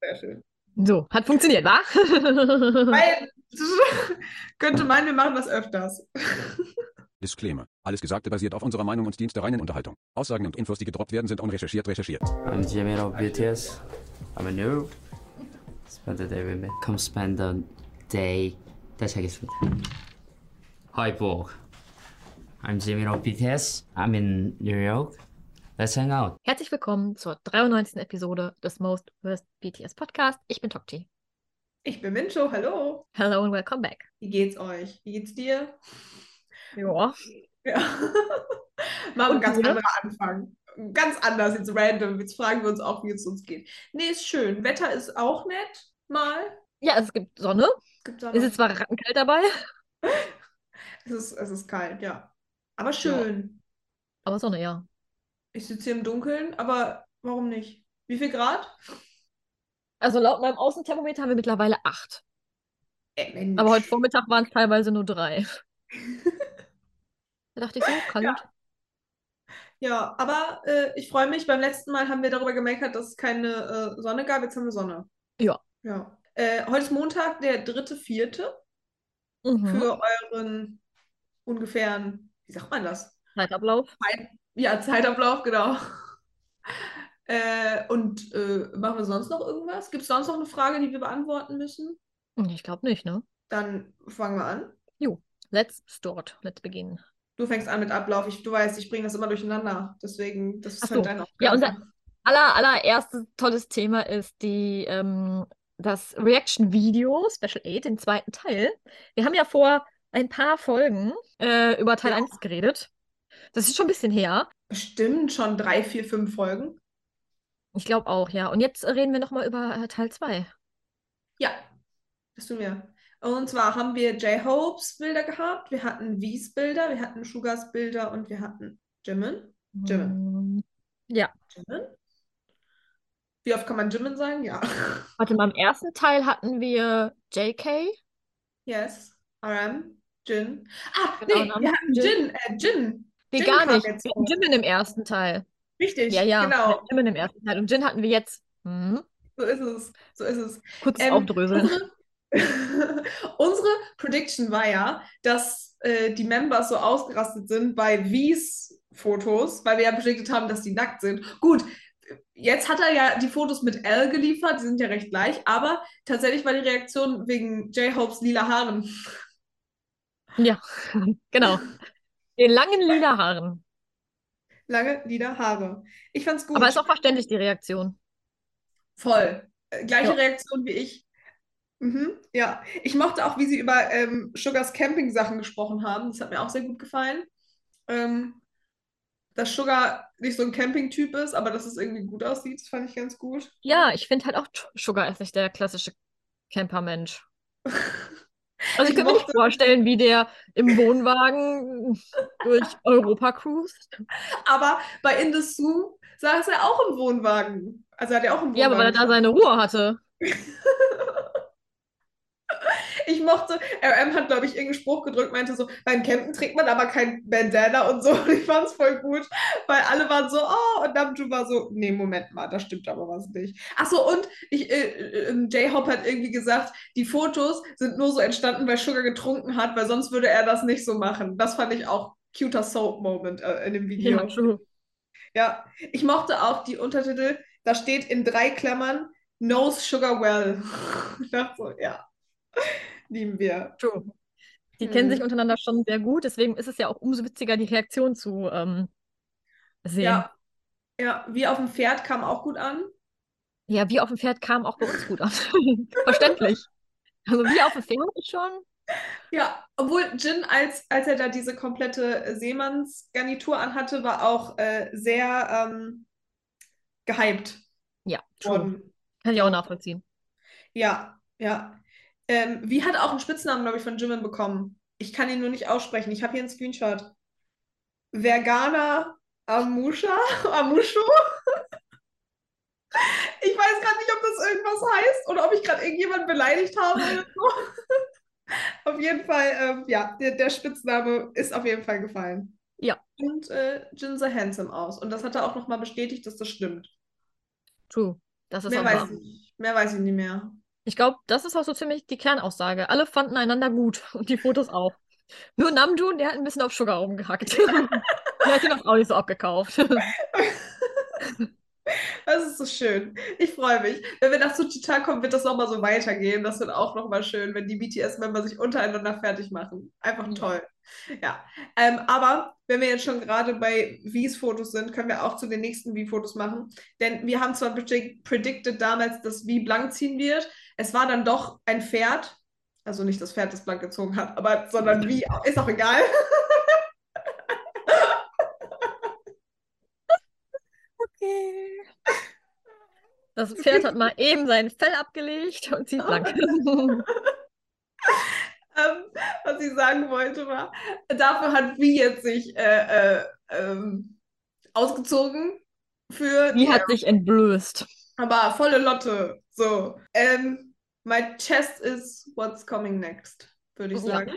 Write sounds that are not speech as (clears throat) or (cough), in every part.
Sehr schön. So, hat funktioniert, wa? (laughs) Weil, (laughs) könnte meinen, wir machen das öfters. Disclaimer. Alles Gesagte basiert auf unserer Meinung und dient der reinen Unterhaltung. Aussagen und Infos, die gedroppt werden, sind unrecherchiert recherchiert. I'm Jimin of BTS. I'm a new. Spend the day with me. Come spend the day. 다시 하겠습니다. Hi, Borg. I'm Jimin of BTS. I'm in New York. Let's hang out. Herzlich willkommen zur 93. Episode des Most Worst BTS Podcast. Ich bin Tokti. Ich bin Mincho, hallo. Hello and welcome back. Wie geht's euch? Wie geht's dir? Ja. Ja. (laughs) Mal ein ganz dir? anderer Anfang. Ganz anders, jetzt random. Jetzt fragen wir uns auch, wie es uns geht. Nee, ist schön. Wetter ist auch nett, mal. Ja, es gibt Sonne. Gibt da Es ist zwar rattenkalt dabei, (laughs) es, ist, es ist kalt, ja. Aber schön. aber Sonne, ja. Ich sitze hier im Dunkeln, aber warum nicht? Wie viel Grad? Also laut meinem Außenthermometer haben wir mittlerweile acht. Mensch. Aber heute Vormittag waren es teilweise nur drei. (laughs) Da dachte ich so, kalt. Ja. Ja, aber äh, ich freue mich. Beim letzten Mal haben wir darüber gemeckert, dass es keine äh, Sonne gab. Jetzt haben wir Sonne. Ja. Ja. Äh, heute ist Montag, der dritte, vierte. Mhm. Für euren ungefähren, wie sagt man das? Zeitablauf. Zeit, ja, Zeitablauf, genau. (laughs) Äh, und äh, machen wir sonst noch irgendwas? Gibt es sonst noch eine Frage, die wir beantworten müssen? Ich glaube nicht, ne? Dann fangen wir an. Let's start. Let's begin. Du fängst an mit Ablauf. Ich, du weißt, ich bringe das immer durcheinander. Deswegen, das ist Ach halt so. deine Aufgabe. Ja, unser aller, allererstes tolles Thema ist die, ähm, das Reaction-Video Special 8, den zweiten Teil. Wir haben ja vor ein paar Folgen äh, über Teil Ja. 1 geredet. Das ist schon ein bisschen her. Bestimmt schon drei, vier, fünf Folgen. Ich glaube auch, ja. Und jetzt reden wir nochmal über äh, Teil 2. Ja, das tun wir. Und zwar haben wir J-Hopes Bilder gehabt, wir hatten V's Bilder, wir hatten Sugars Bilder und wir hatten Jimin. Jimin. Mm, Ja. Jimin? Wie oft kann man Jimin sagen? Ja. (laughs) Warte mal, im ersten Teil hatten wir JK. Yes. RM. Jin. Ah, Genau, nee, wir hatten Jin. Jin. Äh, Jin. Nee, Jin gar nicht. jetzt Wir hatten. Jimin im ersten Teil. Richtig, Ja, ja. genau. Jimin im ersten Teil. Und Jin hatten wir jetzt. Mhm. So ist es. So ist es. Kurzes Ähm, Aufdröseln. unsere, (laughs) unsere Prediction war ja, dass äh, die Members so ausgerastet sind bei V's Fotos, weil wir ja predicted haben, dass die nackt sind. Gut, jetzt hat er ja die Fotos mit L geliefert, die sind ja recht gleich, aber tatsächlich war die Reaktion wegen J-Hopes lila Haaren. Ja, (laughs) genau. Den langen lila Haaren. Lange lila Haare. Ich fand's gut. Aber ist auch verständlich, die Reaktion. Voll. Äh, Gleiche Ja. Reaktion wie ich. Mhm, ja. Ich mochte auch, wie sie über ähm, Sugars Camping-Sachen gesprochen haben. Das hat mir auch sehr gut gefallen. Ähm, dass Sugar nicht so ein Camping-Typ ist, aber dass es irgendwie gut aussieht, das fand ich ganz gut. Ja, ich finde halt auch, Sugar ist nicht der klassische Campermensch. (laughs) Also ich Ich könnte mir nicht vorstellen, wie der im Wohnwagen durch Europa cruist. Aber bei In the Zoo saß er auch im Wohnwagen. Also hat er auch im Ja, aber weil er Wohnwagen da seine Ruhe hatte. (laughs) Ich mochte, RM hat, glaube ich, irgendeinen Spruch gedrückt, meinte so, beim Campen trägt man aber kein Bandana und so. (laughs) Und ich fand es voll gut, weil alle waren so, oh, und Namjoon war so, nee, Moment mal, da stimmt aber was nicht. Ach so, und ich, äh, äh, J-Hope hat irgendwie gesagt, die Fotos sind nur so entstanden, weil Sugar getrunken hat, weil sonst würde er das nicht so machen. Das fand ich auch cuter Soap-Moment äh, in dem Video. Ja, true. Ja, ich mochte auch die Untertitel, da steht in drei Klammern, knows Sugar well. (laughs) Ich dachte so, ja, lieben wir. True. Die kennen Hm. sich untereinander schon sehr gut, deswegen ist es ja auch umso witziger, die Reaktion zu ähm, sehen. Ja, ja, wie auf dem Pferd kam auch gut an. Ja, wie auf dem Pferd kam auch bei uns gut an. (laughs) Verständlich. Also wie auf dem Pferd schon. Ja, obwohl Jin, als, als er da diese komplette Seemannsgarnitur anhatte, war auch äh, sehr ähm, gehypt Ja, true. worden. Kann ich auch nachvollziehen. Ja, ja. Ähm, wie hat auch einen Spitznamen, glaube ich, von Jimin bekommen. Ich kann ihn nur nicht aussprechen. Ich habe hier einen Screenshot. Vergana Amusha? (laughs) Amushu? (laughs) Ich weiß gerade nicht, ob das irgendwas heißt oder ob ich gerade irgendjemanden beleidigt habe oder so. (laughs) Auf jeden Fall, ähm, ja, der, der Spitzname ist auf jeden Fall gefallen. Ja. Und äh, Jin sah handsome aus. Und das hat er auch nochmal bestätigt, dass das stimmt. True. Das ist Mehr weiß ich, Mehr weiß ich nicht mehr. Ich glaube, das ist auch so ziemlich die Kernaussage. Alle fanden einander gut (laughs) und die Fotos auch. Nur Namjoon, der hat ein bisschen auf Sugar rumgehackt. (laughs) der hat ihn auch nicht so abgekauft. (laughs) Das ist so schön. Ich freue mich. Wenn wir nach Suchita kommen, wird das nochmal so weitergehen. Das wird auch nochmal schön, wenn die BTS-Member sich untereinander fertig machen. Einfach Ja. toll. Ja. Ähm, aber wenn wir jetzt schon gerade bei V's Fotos sind, können wir auch zu den nächsten V-Fotos machen. Denn wir haben zwar predict predicted damals, dass V blank ziehen wird. Es war dann doch ein Pferd. Also nicht das Pferd, das blank gezogen hat, aber sondern wie, ist auch egal. Okay. Das Pferd hat mal eben sein Fell abgelegt und zieht blank. (laughs) Ähm, was ich sagen wollte war, dafür hat Vi jetzt sich äh, äh, ähm, ausgezogen für Die hat sich entblößt. aber volle Lotte. So. Ähm, my chest is what's coming next, würde ich Ja. sagen.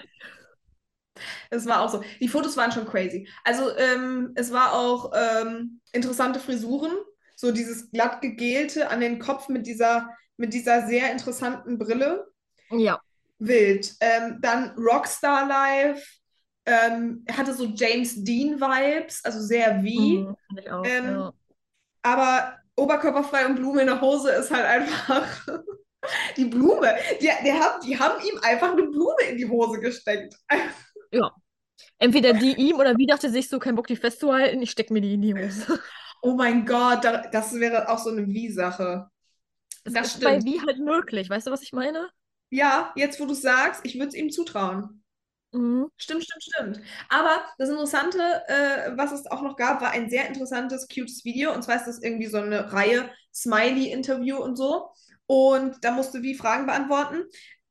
Es war auch so. Die Fotos waren schon crazy. Also ähm, es war auch ähm, interessante Frisuren. So dieses glatt gegelte an den Kopf mit dieser, mit dieser sehr interessanten Brille. Ja. Wild. Ähm, dann Rockstar Live. Ähm, er hatte so James Dean-Vibes, also sehr wie. Mhm, auch. Ähm, ja. Aber oberkörperfrei und Blume in der Hose ist halt einfach (laughs) (laughs) die Blume. Die, die, haben, die haben ihm einfach eine Blume in die Hose gesteckt. (laughs) Entweder die ihm oder wie dachte sich so, kein Bock, die festzuhalten, ich steck mir die in die Hose. Oh mein Gott, da, das wäre auch so eine Wie-Sache. Das Das ist bei stimmt. wie halt möglich. Weißt du, was ich meine? Ja, jetzt wo du es sagst, ich würde es ihm zutrauen. Mhm. Stimmt, stimmt, stimmt. Aber das Interessante, äh, was es auch noch gab, war ein sehr interessantes, cutes Video. Und zwar ist das irgendwie so eine Reihe Smiley-Interview und so. Und da musste Wie Fragen beantworten.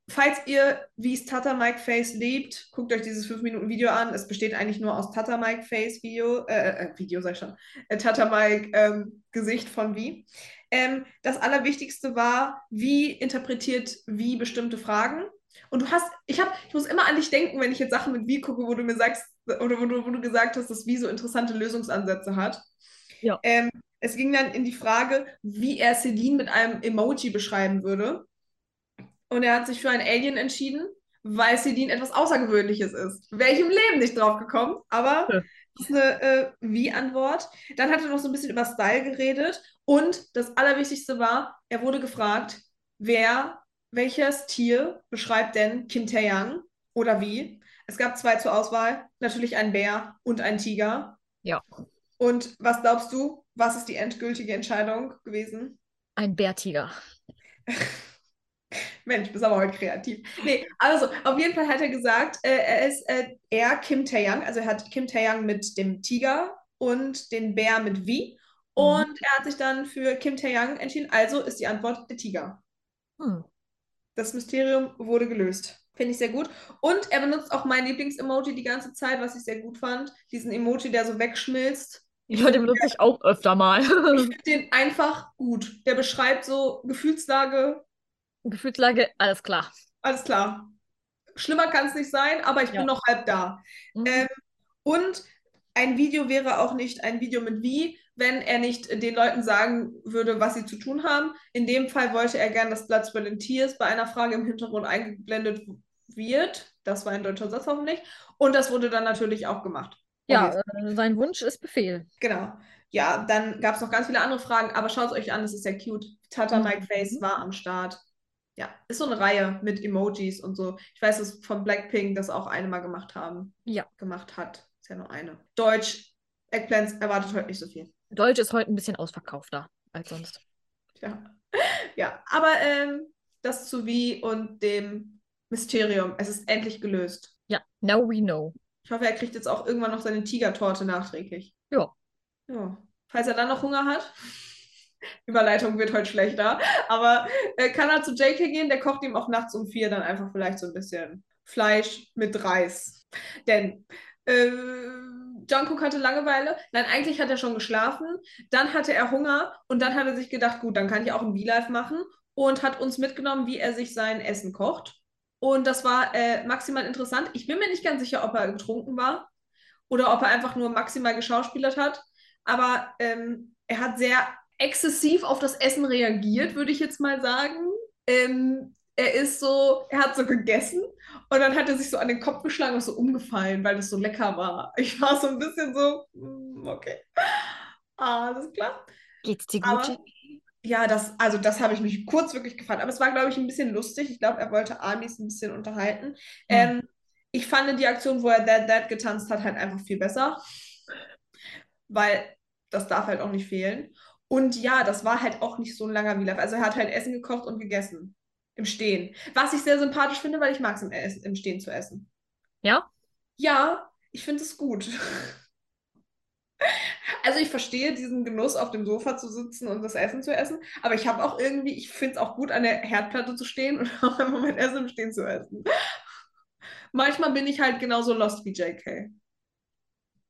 Falls ihr Wie's Tata Mike Face liebt, guckt euch dieses 5-Minuten-Video an. Es besteht eigentlich nur aus Tata Mike Face Video, äh, äh, Video sag ich schon, äh, Tata Mike ähm, Gesicht von Wie. Ähm, das Allerwichtigste war, wie interpretiert Wie bestimmte Fragen. Und du hast, ich habe, ich muss immer an dich denken, wenn ich jetzt Sachen mit Wie gucke, wo du mir sagst, oder wo du, wo du gesagt hast, dass Wie so interessante Lösungsansätze hat. Ja. Ähm, es ging dann in die Frage, wie er Celine mit einem Emoji beschreiben würde. Und er hat sich für ein Alien entschieden, weil Celine etwas Außergewöhnliches ist. Wäre ich im Leben nicht drauf gekommen, aber Ja. das ist eine äh, Wie-Antwort. Dann hat er noch so ein bisschen über Style geredet. Und das Allerwichtigste war, er wurde gefragt, wer, welches Tier beschreibt denn Kim Tae-young oder wie? Es gab zwei zur Auswahl, natürlich ein Bär und ein Tiger. Ja. Und was glaubst du, was ist die endgültige Entscheidung gewesen? Ein Bärtiger. (laughs) Mensch, bist aber heute kreativ. Nee, also auf jeden Fall hat er gesagt, äh, er ist äh, er Kim Tae-young, also er hat Kim Tae-young mit dem Tiger und den Bär mit Mhm. wie. Und er hat sich dann für Kim Tae-young entschieden, also ist die Antwort der Tiger. Hm. Das Mysterium wurde gelöst. Finde ich sehr gut. Und er benutzt auch mein Lieblings-Emoji die ganze Zeit, was ich sehr gut fand. Diesen Emoji, der so wegschmilzt. Ja, den benutze ich auch öfter mal. Ich finde (laughs) den einfach gut. Der beschreibt so Gefühlslage, Gefühlslage, alles klar. alles klar. Schlimmer kann es nicht sein, aber ich Ja. bin noch halb da. Mhm. Ähm, und ein Video wäre auch nicht ein Video mit wie, wenn er nicht den Leuten sagen würde, was sie zu tun haben. In dem Fall wollte er gern, dass and Tears bei einer Frage im Hintergrund eingeblendet wird. Das war ein deutscher Satz hoffentlich. Und das wurde dann natürlich auch gemacht. Ja, äh, sein Wunsch ist Befehl. Genau. Ja, dann gab es noch ganz viele andere Fragen, aber schaut es euch an, das ist sehr cute. Tata Mhm. Mike Face war am Start. Ja, ist so eine Reihe mit Emojis und so. Ich weiß, dass von Blackpink das auch eine mal gemacht haben. Ja. Gemacht hat. Ist ja nur eine. Deutsch, Eggplants erwartet heute nicht so viel. Deutsch ist heute ein bisschen ausverkaufter als sonst. Ja. (laughs) Ja, aber ähm, das zu wie und dem Mysterium. Es ist endlich gelöst. Ja, now we know. Ich hoffe, er kriegt jetzt auch irgendwann noch seine Tigertorte nachträglich. Ja. Ja. Falls er dann noch Hunger hat. (laughs) Überleitung wird heute schlechter. Aber äh, kann er zu JK gehen? Der kocht ihm auch nachts um vier dann einfach vielleicht so ein bisschen Fleisch mit Reis. Denn äh, Jungkook hatte Langeweile. Nein, eigentlich hat er schon geschlafen. Dann hatte er Hunger und dann hat er sich gedacht, gut, dann kann ich auch ein V-Live machen und hat uns mitgenommen, wie er sich sein Essen kocht. Und das war äh, maximal interessant. Ich bin mir nicht ganz sicher, ob er getrunken war oder ob er einfach nur maximal geschauspielert hat. Aber ähm, er hat sehr exzessiv auf das Essen reagiert, würde ich jetzt mal sagen. Ähm, er ist so, er hat so gegessen und dann hat er sich so an den Kopf geschlagen und so umgefallen, weil das so lecker war. Ich war so ein bisschen so, mm, okay, alles klar. Geht's dir gut, Aber? Ja, das, also das habe ich mich kurz wirklich gefragt. Aber es war, glaube ich, ein bisschen lustig. Ich glaube, er wollte Amis ein bisschen unterhalten. Ähm, ich fand die Aktion, wo er That That getanzt hat, halt einfach viel besser. Weil das darf halt auch nicht fehlen. Und ja, das war halt auch nicht so ein langer Vlog. Also er hat halt Essen gekocht und gegessen. Im Stehen. Was ich sehr sympathisch finde, weil ich mag es im, im Stehen zu essen. Ja? Ja, ich finde es gut. (laughs) Also ich verstehe diesen Genuss, auf dem Sofa zu sitzen und das Essen zu essen, aber ich habe auch irgendwie, ich finde es auch gut, an der Herdplatte zu stehen und (laughs) auch einfach mein Essen im Stehen zu essen. Manchmal bin ich halt genauso lost wie JK.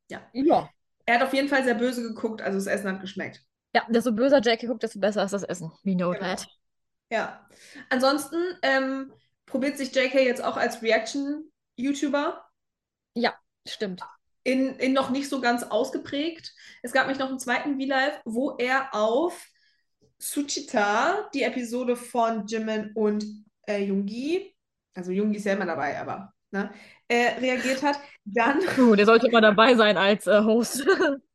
Ja. Er hat auf jeden Fall sehr böse geguckt, also das Essen hat geschmeckt. Ja, desto böser Jackie guckt, desto besser ist das Essen. We know Genau. that. Ja. Ansonsten ähm, probiert sich JK jetzt auch als Reaction-YouTuber. Ja, stimmt. In, in noch nicht so ganz ausgeprägt. Es gab nämlich noch einen zweiten V-Live, wo er auf Suchita, die Episode von Jimin und äh, Yoongi, also Yoongi ist ja immer dabei, aber ne, äh, reagiert hat. Dann, Puh, der sollte immer dabei sein als äh, Host. (laughs)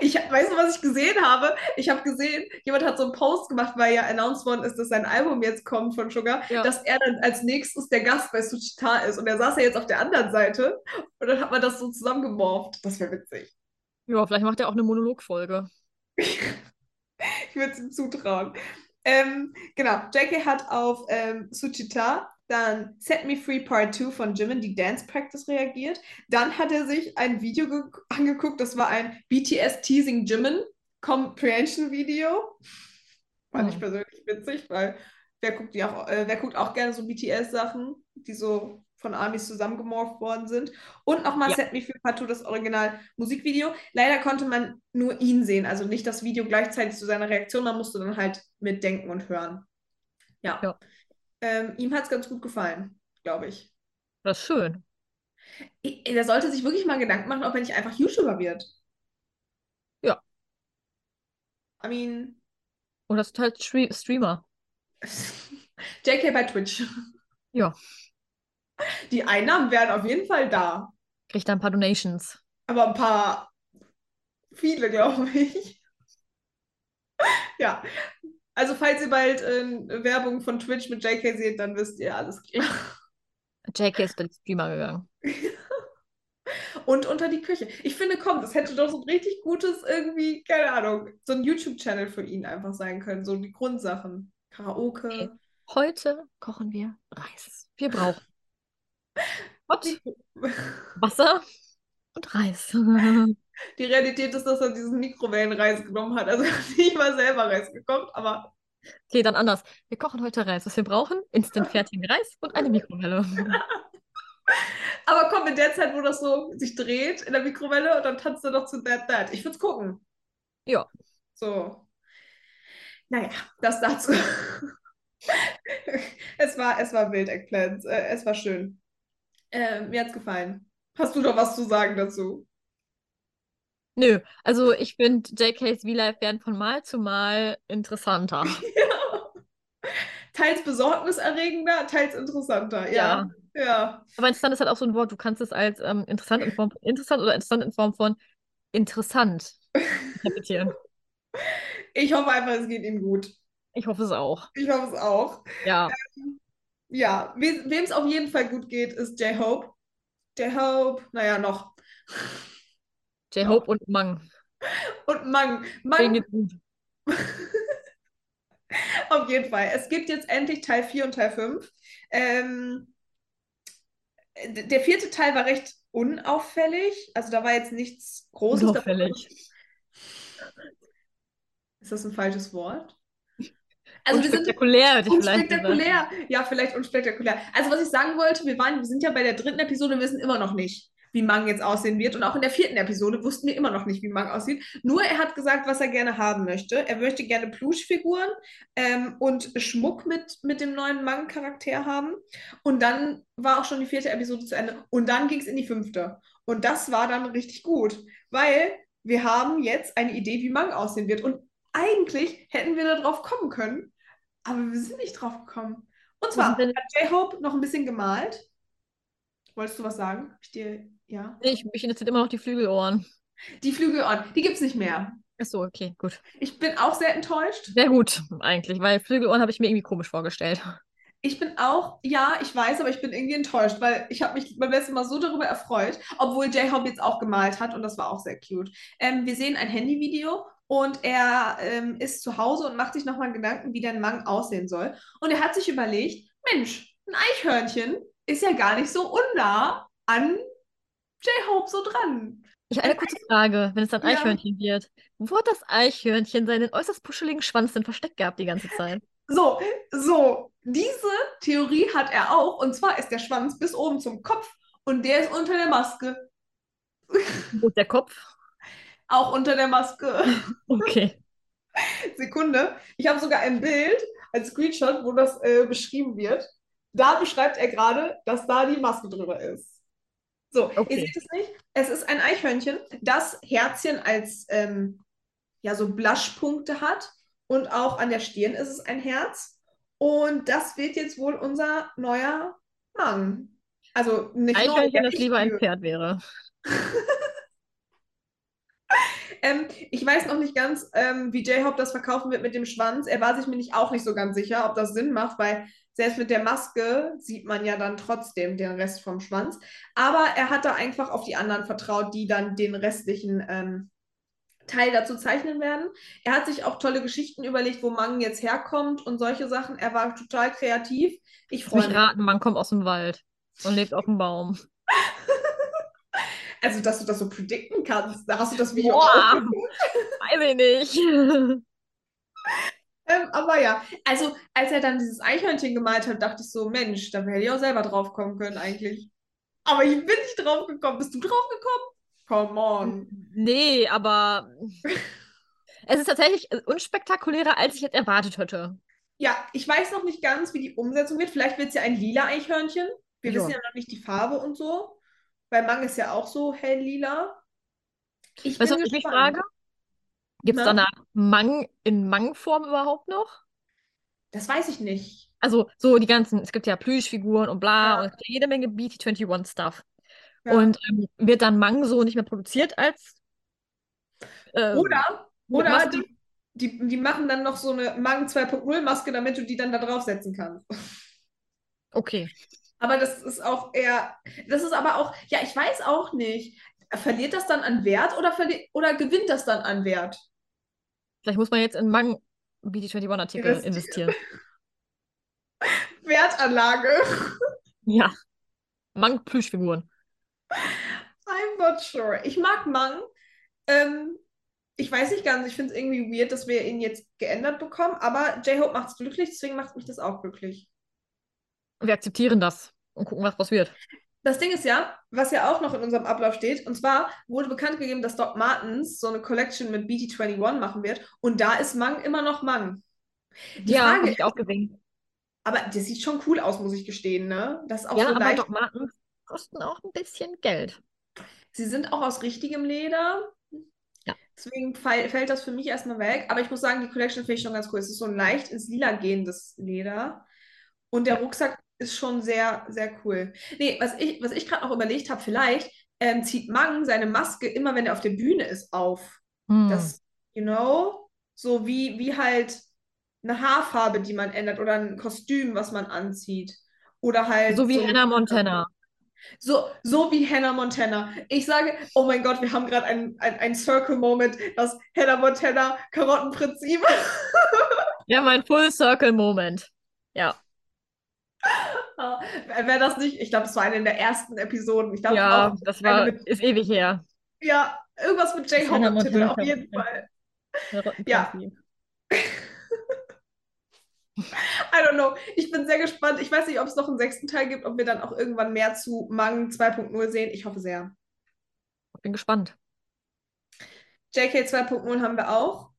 ich weißt du, was ich gesehen habe? Ich habe gesehen, jemand hat so einen Post gemacht, weil ja announced worden ist, dass sein Album jetzt kommt von Sugar, Ja. dass er dann als nächstes der Gast bei Suchita ist. Und er saß ja jetzt auf der anderen Seite und dann hat man das so zusammengemorpht. Das wäre witzig. Ja, vielleicht macht er auch eine Monologfolge. (laughs) Ich würde es ihm zutrauen. Ähm, genau, JK hat auf ähm, Suchita dann Set Me Free Part 2 von Jimin, die Dance Practice, reagiert. Dann hat er sich ein Video ge- angeguckt, das war ein BTS Teasing Jimin Comprehension Video. Fand ich Hm. persönlich witzig, weil wer guckt, die auch, äh, wer guckt auch gerne so BTS-Sachen, die so von Amis zusammengemorpht worden sind. Und nochmal Ja. Set Me Free Part 2, das Original Musikvideo. Leider konnte man nur ihn sehen, also nicht das Video gleichzeitig zu seiner Reaktion, man musste dann halt mitdenken und hören. Ja. Ja. Ähm, ihm hat es ganz gut gefallen, glaube ich. Das ist schön. I- Der sollte sich wirklich mal Gedanken machen, ob er nicht einfach YouTuber wird. Ja. I mean, Und das ist halt Stre Streamer. (laughs) JK bei Twitch. Ja. Die Einnahmen wären auf jeden Fall da. Kriegt ein paar Donations. Aber ein paar, viele, glaube ich. (laughs) Ja. Also, falls ihr bald äh, Werbung von Twitch mit JK seht, dann wisst ihr alles klar. JK ist bei Streamer gegangen. (laughs) Und unter die Küche. Ich finde, komm, das hätte doch so ein richtig gutes, irgendwie, keine Ahnung, so ein YouTube-Channel für ihn einfach sein können. So die Grundsachen. Karaoke. Okay. Heute kochen wir Reis. Wir brauchen (laughs) Hot, Wasser und Reis. (laughs) Die Realität ist, dass er diesen Mikrowellenreis genommen hat. Also (laughs) nicht mal selber Reis gekocht, aber Okay, dann anders. Wir kochen heute Reis. Was wir brauchen? Instant fertigen Reis und eine Mikrowelle. (laughs) Aber komm, in der Zeit, wo das so sich dreht in der Mikrowelle und dann tanzt er doch zu That That. Ich würde es gucken. Ja. So. Naja, das dazu. (laughs) es war, es war wild, Eggplants. Äh, es war schön. Äh, mir hat's gefallen. Hast du noch was zu sagen dazu? Nö, also ich finde JKs V-Live werden von Mal zu Mal interessanter. (laughs) Teils besorgniserregender, teils interessanter. Ja. Ja. Aber interessant ist halt auch so ein Wort, du kannst es als ähm, interessant in Form von interessant oder interessant in Form von interessant (laughs) interpretieren. Ich hoffe einfach, es geht ihm gut. Ich hoffe es auch. Ich hoffe es auch. Ja, Ja, we wem es auf jeden Fall gut geht, ist J-Hope. J-Hope, naja, noch. J-Hope und Mang. Und Mang. Mang (laughs) auf jeden Fall. Es gibt jetzt endlich Teil 4 und Teil 5. Ähm, der vierte Teil war recht unauffällig. Also da war jetzt nichts Großes dabei. Unauffällig. Ist das ein falsches Wort? Also wir sind Unspektakulär, vielleicht gesagt. unspektakulär. Ja, vielleicht unspektakulär. Also was ich sagen wollte, wir waren, wir sind ja bei der dritten Episode, wir wissen immer noch nicht, wie Mang jetzt aussehen wird. Und auch in der vierten Episode wussten wir immer noch nicht, wie Mang aussieht. Nur er hat gesagt, was er gerne haben möchte. Er möchte gerne Plüschfiguren ähm, und Schmuck mit, mit dem neuen Mang-Charakter haben. Und dann war auch schon die vierte Episode zu Ende. Und dann ging es in die fünfte. Und das war dann richtig gut, weil wir haben jetzt eine Idee, wie Mang aussehen wird. Und eigentlich hätten wir da drauf kommen können, aber wir sind nicht drauf gekommen. Und zwar hat J-Hope noch ein bisschen gemalt. Wolltest du was sagen? Ich dir, ja. Ich, mich interessiert immer noch die Flügelohren. Die Flügelohren, die gibt es nicht mehr. Achso, okay, gut. Ich bin auch sehr enttäuscht. Sehr gut, eigentlich, weil Flügelohren habe ich mir irgendwie komisch vorgestellt. Ich bin auch, ja, ich weiß, aber ich bin irgendwie enttäuscht, weil ich habe mich beim letzten Mal so darüber erfreut, obwohl J-Hope jetzt auch gemalt hat und das war auch sehr cute. Ähm, wir sehen ein Handyvideo und er ähm, ist zu Hause und macht sich nochmal Gedanken, wie der Mang aussehen soll. Und er hat sich überlegt, Mensch, ein Eichhörnchen ist ja gar nicht so unnah an J-Hope so dran. Ich habe eine kurze Frage, wenn es ein Ja. Eichhörnchen wird. Wo hat das Eichhörnchen seinen äußerst puscheligen Schwanz denn versteckt gehabt die ganze Zeit? So, so, diese Theorie hat er auch und zwar ist der Schwanz bis oben zum Kopf und der ist unter der Maske. Wo ist der Kopf? (laughs) Auch unter der Maske. (laughs) Okay. Sekunde. Ich habe sogar ein Bild als Screenshot, wo das äh, beschrieben wird. Da beschreibt er gerade, dass da die Maske drüber ist. So, Okay. ihr seht es nicht. Es ist ein Eichhörnchen, das Herzchen als ähm, ja, so Blushpunkte hat. Und auch an der Stirn ist es ein Herz. Und das wird jetzt wohl unser neuer Mang. Also nicht neu, Eichhörnchen, der das lieber ein. Pferd wäre. (laughs) Ähm, ich weiß noch nicht ganz, ähm, wie J-Hope das verkaufen wird mit dem Schwanz. Er war sich mir nicht auch nicht so ganz sicher, ob das Sinn macht, weil selbst mit der Maske sieht man ja dann trotzdem den Rest vom Schwanz. Aber er hat da einfach auf die anderen vertraut, die dann den restlichen ähm, Teil dazu zeichnen werden. Er hat sich auch tolle Geschichten überlegt, wo Mang jetzt herkommt und solche Sachen. Er war total kreativ. Ich freue mich mich. raten, man kommt aus dem Wald und lebt auf dem Baum. (laughs) Also, dass du das so predikten kannst. Da hast du das Video Boah. auch. Weiß ich nicht. (laughs) Ähm, aber ja, also als er dann dieses Eichhörnchen gemalt hat, dachte ich so, Mensch, da hätte ich auch selber drauf kommen können eigentlich. Aber ich bin nicht drauf gekommen. Bist du drauf gekommen? Come on. Nee, aber (laughs) es ist tatsächlich unspektakulärer, als ich jetzt erwartet hätte. Ja, ich weiß noch nicht ganz, wie die Umsetzung wird. Vielleicht wird es ja ein lila Eichhörnchen. Wir Ja. wissen ja noch nicht die Farbe und so. Weil Mang ist ja auch so hell lila. Ich Weißt du, was ich mich frage? Gibt es Na? danach Mang in Mang-Form überhaupt noch? Das weiß ich nicht. Also so die ganzen, es gibt ja Plüschfiguren und bla Ja. und es gibt jede Menge BT21-Stuff. Ja. Und ähm, wird dann Mang so nicht mehr produziert als ähm, Oder, oder die, die, die machen dann noch so eine Mang 2.0 Maske, damit du die dann da draufsetzen kannst. (laughs) Okay. Aber das ist auch eher, das ist aber auch, ja, ich weiß auch nicht. Verliert das dann an Wert oder, verli oder gewinnt das dann an Wert? Vielleicht muss man jetzt in Mang BT21-Artikel Investieren. (laughs) Wertanlage. (laughs) Ja. Mang Plüschfiguren. I'm not sure. Ich mag Mang. Ähm, ich weiß nicht ganz, ich finde es irgendwie weird, dass wir ihn jetzt geändert bekommen, aber J-Hope macht es glücklich, deswegen macht mich das auch glücklich. Wir akzeptieren das und gucken, was wird. Das Ding ist ja, was ja auch noch in unserem Ablauf steht, und zwar wurde bekannt gegeben, dass Doc Martens so eine Collection mit BT21 machen wird, und da ist Mang immer noch Mang. Die ja, Frage ich auch gesehen. aber das sieht schon cool aus, muss ich gestehen, ne? Das ist auch Ja, so aber. Doc Martens kosten auch ein bisschen Geld. Sie sind auch aus richtigem Leder. Ja. Deswegen fällt das für mich erstmal weg. Aber ich muss sagen, die Collection finde ich schon ganz cool. Es ist so ein leicht ins Lila gehendes Leder. Und der Rucksack ist schon sehr, sehr cool. Nee, was ich, was ich gerade noch überlegt habe, vielleicht ähm, zieht Mang seine Maske immer, wenn er auf der Bühne ist, auf. Hm. Das, you know, so wie, wie halt eine Haarfarbe, die man ändert oder ein Kostüm, was man anzieht. Oder halt so wie ein- Hannah Montana. so, so wie Hannah Montana. Ich sage, oh mein Gott, wir haben gerade ein, ein, Circle-Moment, das Hannah Montana Karottenprinzip. (laughs) Ja, mein Full Circle Moment. Ja, Wäre das nicht? Ich glaube, das war eine der ersten Episoden. Ich glaube ja, auch das war, mit, ist ewig her. ja, irgendwas mit Hannah im Titel, auf jeden Fall. Ja. (laughs) I don't know. Ich bin sehr gespannt. Ich weiß nicht, ob es noch einen sechsten Teil gibt, ob wir dann auch irgendwann mehr zu Mang 2.0 sehen. Ich hoffe sehr. Bin gespannt. JK 2.0 haben wir auch.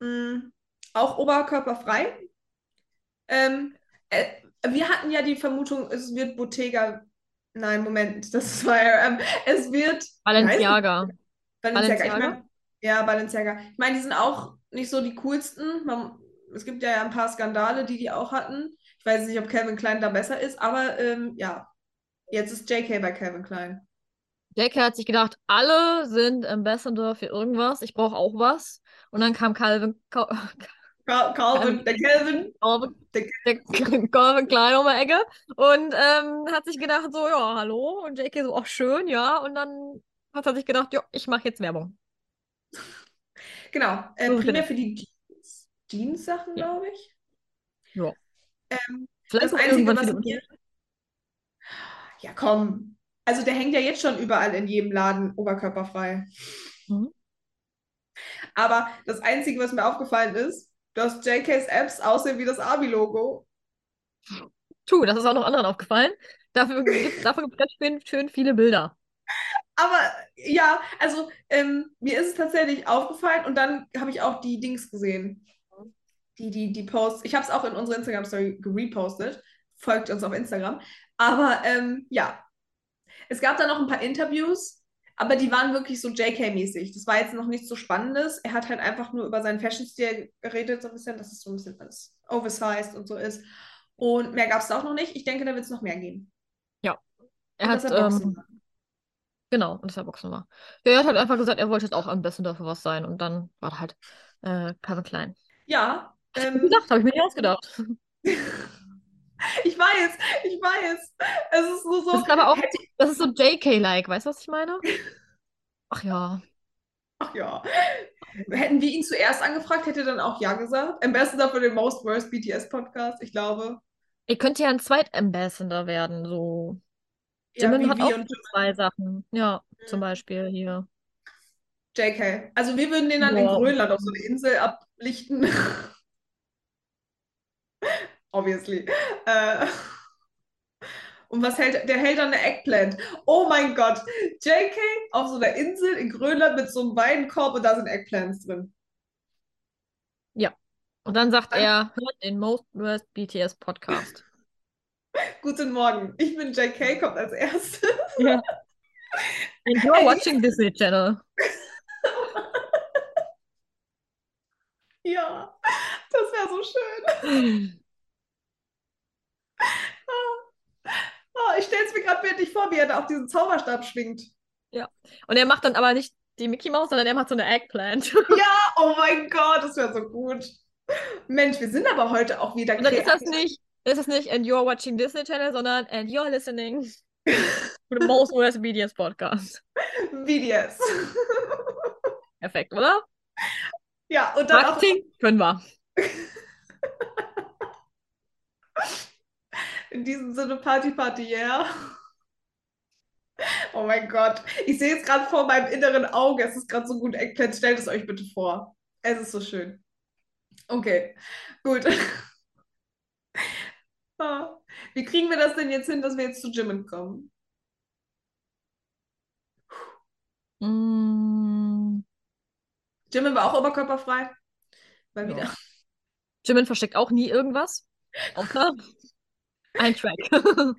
Mm, auch oberkörperfrei. Ähm, äh, wir hatten ja die Vermutung, es wird Bottega. Nein, Moment, das war RM. Es wird. Balenciaga. Balenciaga. Ich Balenciaga? mein, ja, Balenciaga. Ich meine, die sind auch nicht so die coolsten. Man, es gibt ja ein paar Skandale, die die auch hatten. Ich weiß nicht, ob Calvin Klein da besser ist, aber ähm, ja, jetzt ist JK bei Calvin Klein. JK hat sich gedacht, alle sind Ambassador für irgendwas, ich brauche auch was. Und dann kam Calvin, (laughs) Cal Cal Calvin, der Calvin. Der- der Calvin Klein um die Ecke und ähm, hat sich gedacht, so, ja, hallo. Und JK so, ach, schön, ja. Und dann hat er sich gedacht, ja, ich mache jetzt Werbung. Genau, äh, So, primär für die Jeans, Jeans-Sachen, Ja. glaube ich. Ja. Ähm, Vielleicht das auch Einzige, was mir. Ja, komm. Also der hängt ja jetzt schon überall in jedem Laden oberkörperfrei. Mhm. Aber das Einzige, was mir aufgefallen ist, dass JKs Apps aussehen wie das Army-Logo. Tu, das ist auch noch anderen aufgefallen. Dafür gibt es ganz schön, schön viele Bilder. Aber ja, also ähm, mir ist es tatsächlich aufgefallen und dann habe ich auch die Dings gesehen. Die, die, die Posts. Ich habe es auch in unsere Instagram-Story gerepostet. Folgt uns auf Instagram. Aber ähm, ja, es gab da noch ein paar Interviews, aber die waren wirklich so JK-mäßig. Das war jetzt noch nichts so Spannendes. Er hat halt einfach nur über seinen Fashion-Stil geredet, so ein bisschen, dass es so ein bisschen alles oversized und so ist. Und mehr gab es auch noch nicht. Ich denke, da wird es noch mehr geben. Er Und hat, ähm, genau, und dass er Boxen war. Ja, er hat halt einfach gesagt, er wollte jetzt auch Ambassador für was sein. Und dann war halt äh, Calvin Klein. Ja, ähm, Gedacht, habe ich mir nicht ausgedacht. (laughs) (laughs) Ich weiß, ich weiß. Es ist nur so. Das ist aber auch, (laughs) das ist so JK-like, weißt du, was ich meine? Ach ja. Ach ja. Hätten wir ihn zuerst angefragt, hätte er dann auch Ja gesagt. Am besten dafür den Most Worst BTS Podcast, ich glaube. Ihr könnt ja ein Zweit-Ambassador werden, so. Ja, Jimin hat auch zwei Sachen. Ja, zum Mhm. Beispiel hier. JK. Also wir würden den dann in Ja. Grönland auf so eine Insel ablichten. (laughs) Obviously. Äh, (laughs) und was hält, der hält dann eine Eggplant. Oh mein Gott. JK auf so einer Insel in Grönland mit so einem Weinkorb und da sind Eggplants drin. Und dann sagt Dann- er, hört den Most Worst BTS Podcast. (laughs) Guten Morgen. Ich bin JK, kommt als erstes. Ja. And you're watching Disney Channel. (laughs) Ja, das wäre so schön. Oh, ich stelle es mir gerade bildlich vor, wie er da auf diesen Zauberstab schwingt. Und er macht dann aber nicht die Mickey Mouse, sondern er macht so eine Eggplant. (laughs) Ja, oh mein Gott, das wäre so gut. Mensch, wir sind aber heute auch wieder Und dann ist das nicht, ist das nicht and you're watching Disney Channel, sondern and you're listening to the Most Worst BTS Podcast. (laughs) BDS. Perfekt, oder? Ja, und dann auch Marketing können wir. (laughs) in diesem Sinne Party, Party, yeah. Oh mein Gott. Ich sehe es gerade vor meinem inneren Auge. Es ist gerade so gut Eggplant. Stellt es euch bitte vor. Es ist so schön. Okay, gut. (laughs) Ah, Wie kriegen wir das denn jetzt hin, dass wir jetzt zu Jimin kommen? Mm, Jimin war auch oberkörperfrei. Mal Ja. wieder. Jimin versteckt auch nie irgendwas. Außer (laughs) ein Track. (laughs)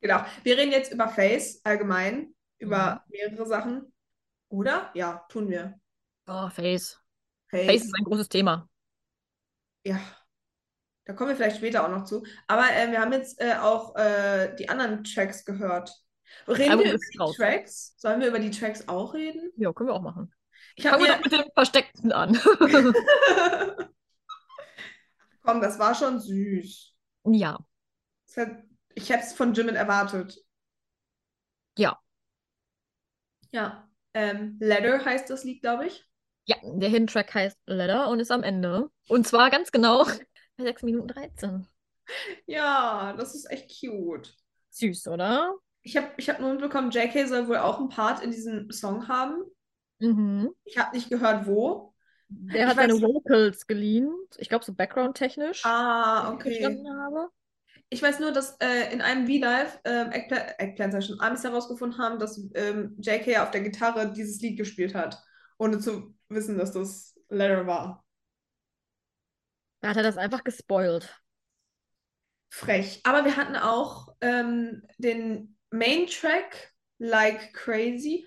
Genau. Wir reden (laughs) jetzt über Face allgemein, über Mhm. mehrere Sachen. Oder? Ja, tun wir. Oh, Face. Face. Face ist ein großes Thema. Ja. Da kommen wir vielleicht später auch noch zu. Aber äh, wir haben jetzt äh, auch äh, die anderen Tracks gehört. Reden Album wir über die raus. Tracks? Sollen wir über die Tracks auch reden? Ja, können wir auch machen. Ich habe Fangen wir doch mit dem Versteckten an. (laughs) Komm, das war schon süß. ja. Ich hätte es von Jimin erwartet. Ja. Ja. Ähm, Letter heißt das Lied, glaube ich. Ja, der Hidden Track heißt Letter und ist am Ende. Und zwar ganz genau (laughs) bei 6 Minuten 13. Ja, das ist echt cute. Süß, oder? Ich habe ich hab nur mitbekommen, JK soll wohl auch einen Part in diesem Song haben. Mhm. Ich habe nicht gehört, wo. Der Ich hat seine Vocals geliehen. Ich glaube, so background-technisch. Ah, ich okay. verstanden habe. Ich weiß nur, dass äh, in einem V-Live ähm, Eggpla Eggplant Session Amis herausgefunden haben, dass ähm, JK auf der Gitarre dieses Lied gespielt hat, ohne zu wissen, dass das Letter war. Da hat er das einfach gespoilt. Frech. Aber wir hatten auch ähm, den Main Track Like Crazy.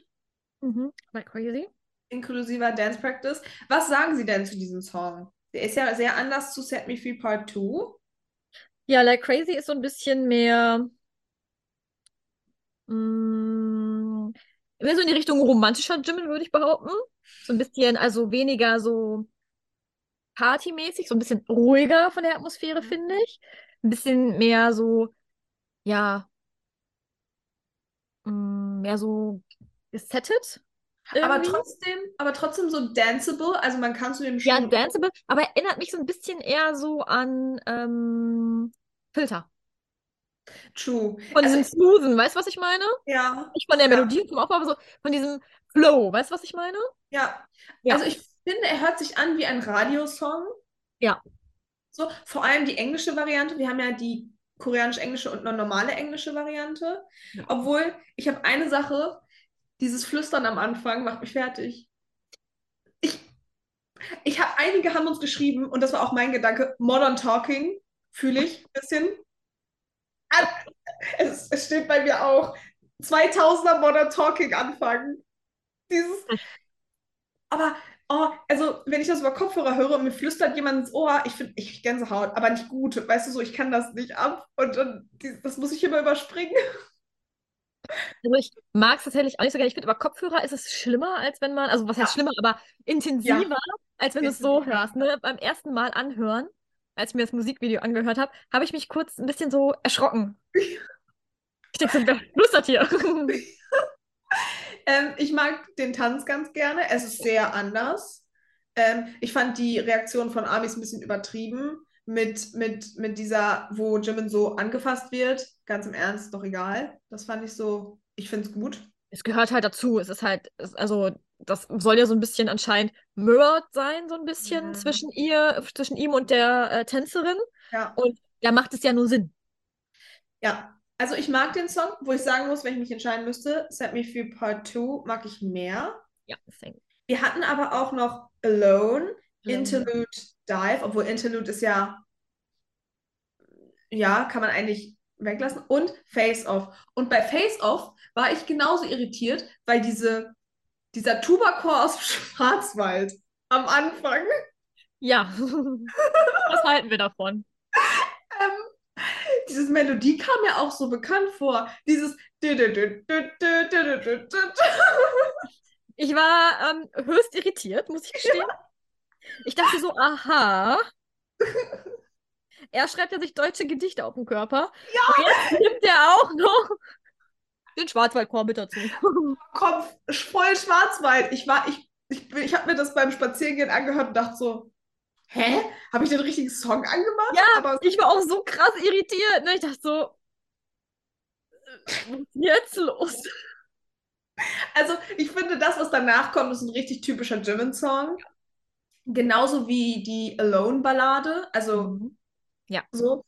Mhm. Like crazy. inklusiver Dance Practice. Was sagen Sie denn zu diesem Song? Der ist ja sehr anders zu Set Me Free Part 2. Ja, Like Crazy ist so ein bisschen mehr, mm, mehr so in die Richtung romantischer Jimin, würde ich behaupten. So ein bisschen, also weniger so partymäßig, so ein bisschen ruhiger von der Atmosphäre, finde ich. Ein bisschen mehr so, ja, mm, mehr so gesettet. Aber irgendwie. trotzdem, aber trotzdem so danceable. Also man kann zu dem Ja, schon. danceable, aber erinnert mich so ein bisschen eher so an ähm, Filter. True. Von Also, diesem Smoothen, weißt du, was ich meine? ja, Nicht von der Ja. Melodie vom Aufbau, aber so von diesem Flow, weißt du, was ich meine? ja. Ja. Also ich finde, er hört sich an wie ein Radiosong. Ja. So, vor allem die englische Variante. Wir haben ja die koreanisch-englische und eine normale englische Variante. Ja. Obwohl, ich habe eine Sache, dieses Flüstern am Anfang macht mich fertig. Ich, ich habe, einige haben uns geschrieben, und das war auch mein Gedanke, Modern Talking, fühle ich ein bisschen. Es, es steht bei mir auch, 2000er Modern Talking anfangen. Dieses, aber, oh, also, wenn ich das über Kopfhörer höre und mir flüstert jemand ins Ohr, ich finde, ich Gänsehaut, aber nicht gut. Weißt du so, ich kann das nicht ab und, und das muss ich immer überspringen. Also ich mag es tatsächlich auch nicht so gerne. Ich finde, aber Kopfhörer ist es schlimmer, als wenn man, also was heißt Ja. schlimmer, aber intensiver, als wenn du es so hörst. Ne? Beim ersten Mal anhören, als ich mir das Musikvideo angehört habe, habe ich mich kurz ein bisschen so erschrocken. (laughs) Ich denke so, wer flüstert hier? (laughs) Ähm, ich mag den Tanz ganz gerne. Es ist sehr anders. Ähm, ich fand die Reaktion von Amis ein bisschen übertrieben. Mit, mit, mit dieser, wo Jimin so angefasst wird. Ganz im Ernst, doch egal. Das fand ich so, ich finde es gut. Es gehört halt dazu. Es ist halt, also das soll ja so ein bisschen anscheinend mirrored sein, so ein bisschen Ja. zwischen ihr, zwischen ihm und der äh, Tänzerin. Ja. Und da macht es ja nur Sinn. Ja, also ich mag den Song, wo ich sagen muss, wenn ich mich entscheiden müsste, Set Me Free Part 2 mag ich mehr. Ja, deswegen. Wir hatten aber auch noch Alone, Interlude, Dive, obwohl Interlude ist ja, ja, kann man eigentlich weglassen. Und Face Off. Und bei Face Off war ich genauso irritiert, weil diese, dieser Tuba-Chor aus dem (laughs) Schwarzwald am Anfang, Ja. (laughs) Was halten wir davon? ähm, dieses Melodie kam mir auch so bekannt vor. Dieses Ich war ähm, höchst irritiert, muss ich gestehen. Ich dachte so, aha. Er schreibt ja sich deutsche Gedichte auf den Körper. Ja. Und jetzt nimmt er auch noch den Schwarzwaldchor mit dazu. Kopf voll Schwarzwald. Ich war, ich, ich, ich habe mir das beim Spazierengehen angehört und dachte so, hä? Habe ich den richtigen Song angemacht? Ja, Aber ich war auch so krass irritiert. Ne? Ich dachte so, äh, was ist jetzt los? also ich finde, das, was danach kommt, ist ein richtig typischer Jimin-Song. Genauso wie die Alone-Ballade. Also Mhm. Ja. so.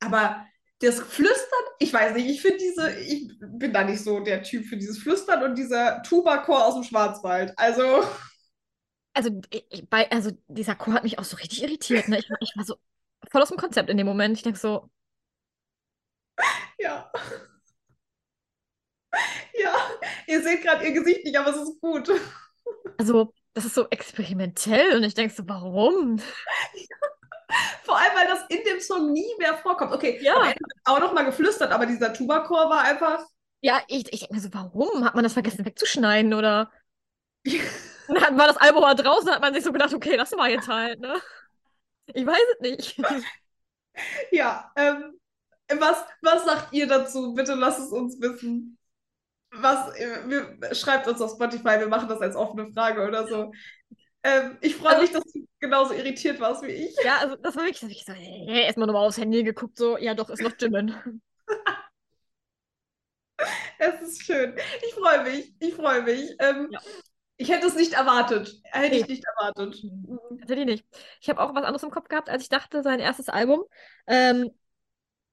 Aber das Flüstern, ich weiß nicht, ich finde diese, ich bin da nicht so der Typ für dieses Flüstern und dieser Tuba-Chor aus dem Schwarzwald. Also, Also, ich, bei, also dieser Chor hat mich auch so richtig irritiert. Ne? Ich, ich war so voll aus dem Konzept in dem Moment. Ich denke so, ja. Ja, ihr seht gerade ihr Gesicht nicht, aber es ist gut. also das ist so experimentell. Und ich denke so, warum? (laughs) Vor allem, weil das in dem Song nie mehr vorkommt. Okay, Ja. auch noch mal geflüstert, aber dieser Tuba-Chor war einfach. Ja, ich, ich denke mir so, warum? Hat man das vergessen wegzuschneiden oder? (laughs) Dann war das Album mal draußen, hat man sich so gedacht, okay, das war jetzt halt, ne? Ich weiß es nicht. (laughs) Ja, ähm, was, was sagt ihr dazu? Bitte lasst es uns wissen. Was, wir, schreibt uns auf Spotify, wir machen das als offene Frage oder so. Ähm, ich freue Also- mich, dass du genauso irritiert warst wie ich. Ja, also das war wirklich, ich so, hey, erstmal nochmal aufs Handy geguckt, so, ja doch, ist noch Jimin. (laughs) Es ist schön. Ich freue mich. Ich freue mich. Ähm, Ja. Ich hätte es nicht erwartet. Hätte ich Nee. nicht erwartet. Tatsächlich nicht. Ich habe auch was anderes im Kopf gehabt, als ich dachte, sein erstes Album. Ähm,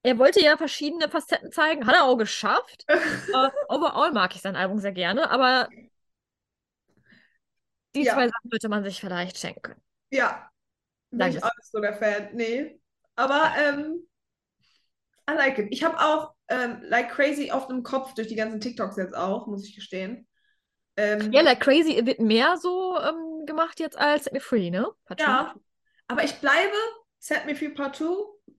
er wollte ja verschiedene Facetten zeigen, hat er auch geschafft. (laughs) äh, overall mag ich sein Album sehr gerne, aber die Ja. zwei Sachen sollte man sich vielleicht schenken. Ja, bin Danke. ich auch nicht so der Fan. Nee. Aber ähm, I like it. Ich habe auch ähm, Like Crazy oft im Kopf durch die ganzen TikToks jetzt auch, muss ich gestehen. Ähm, Ja, like Crazy wird mehr so ähm, gemacht jetzt als Set Me Free, ne? Part two. Ja, aber ich bleibe Set Me Free Part 2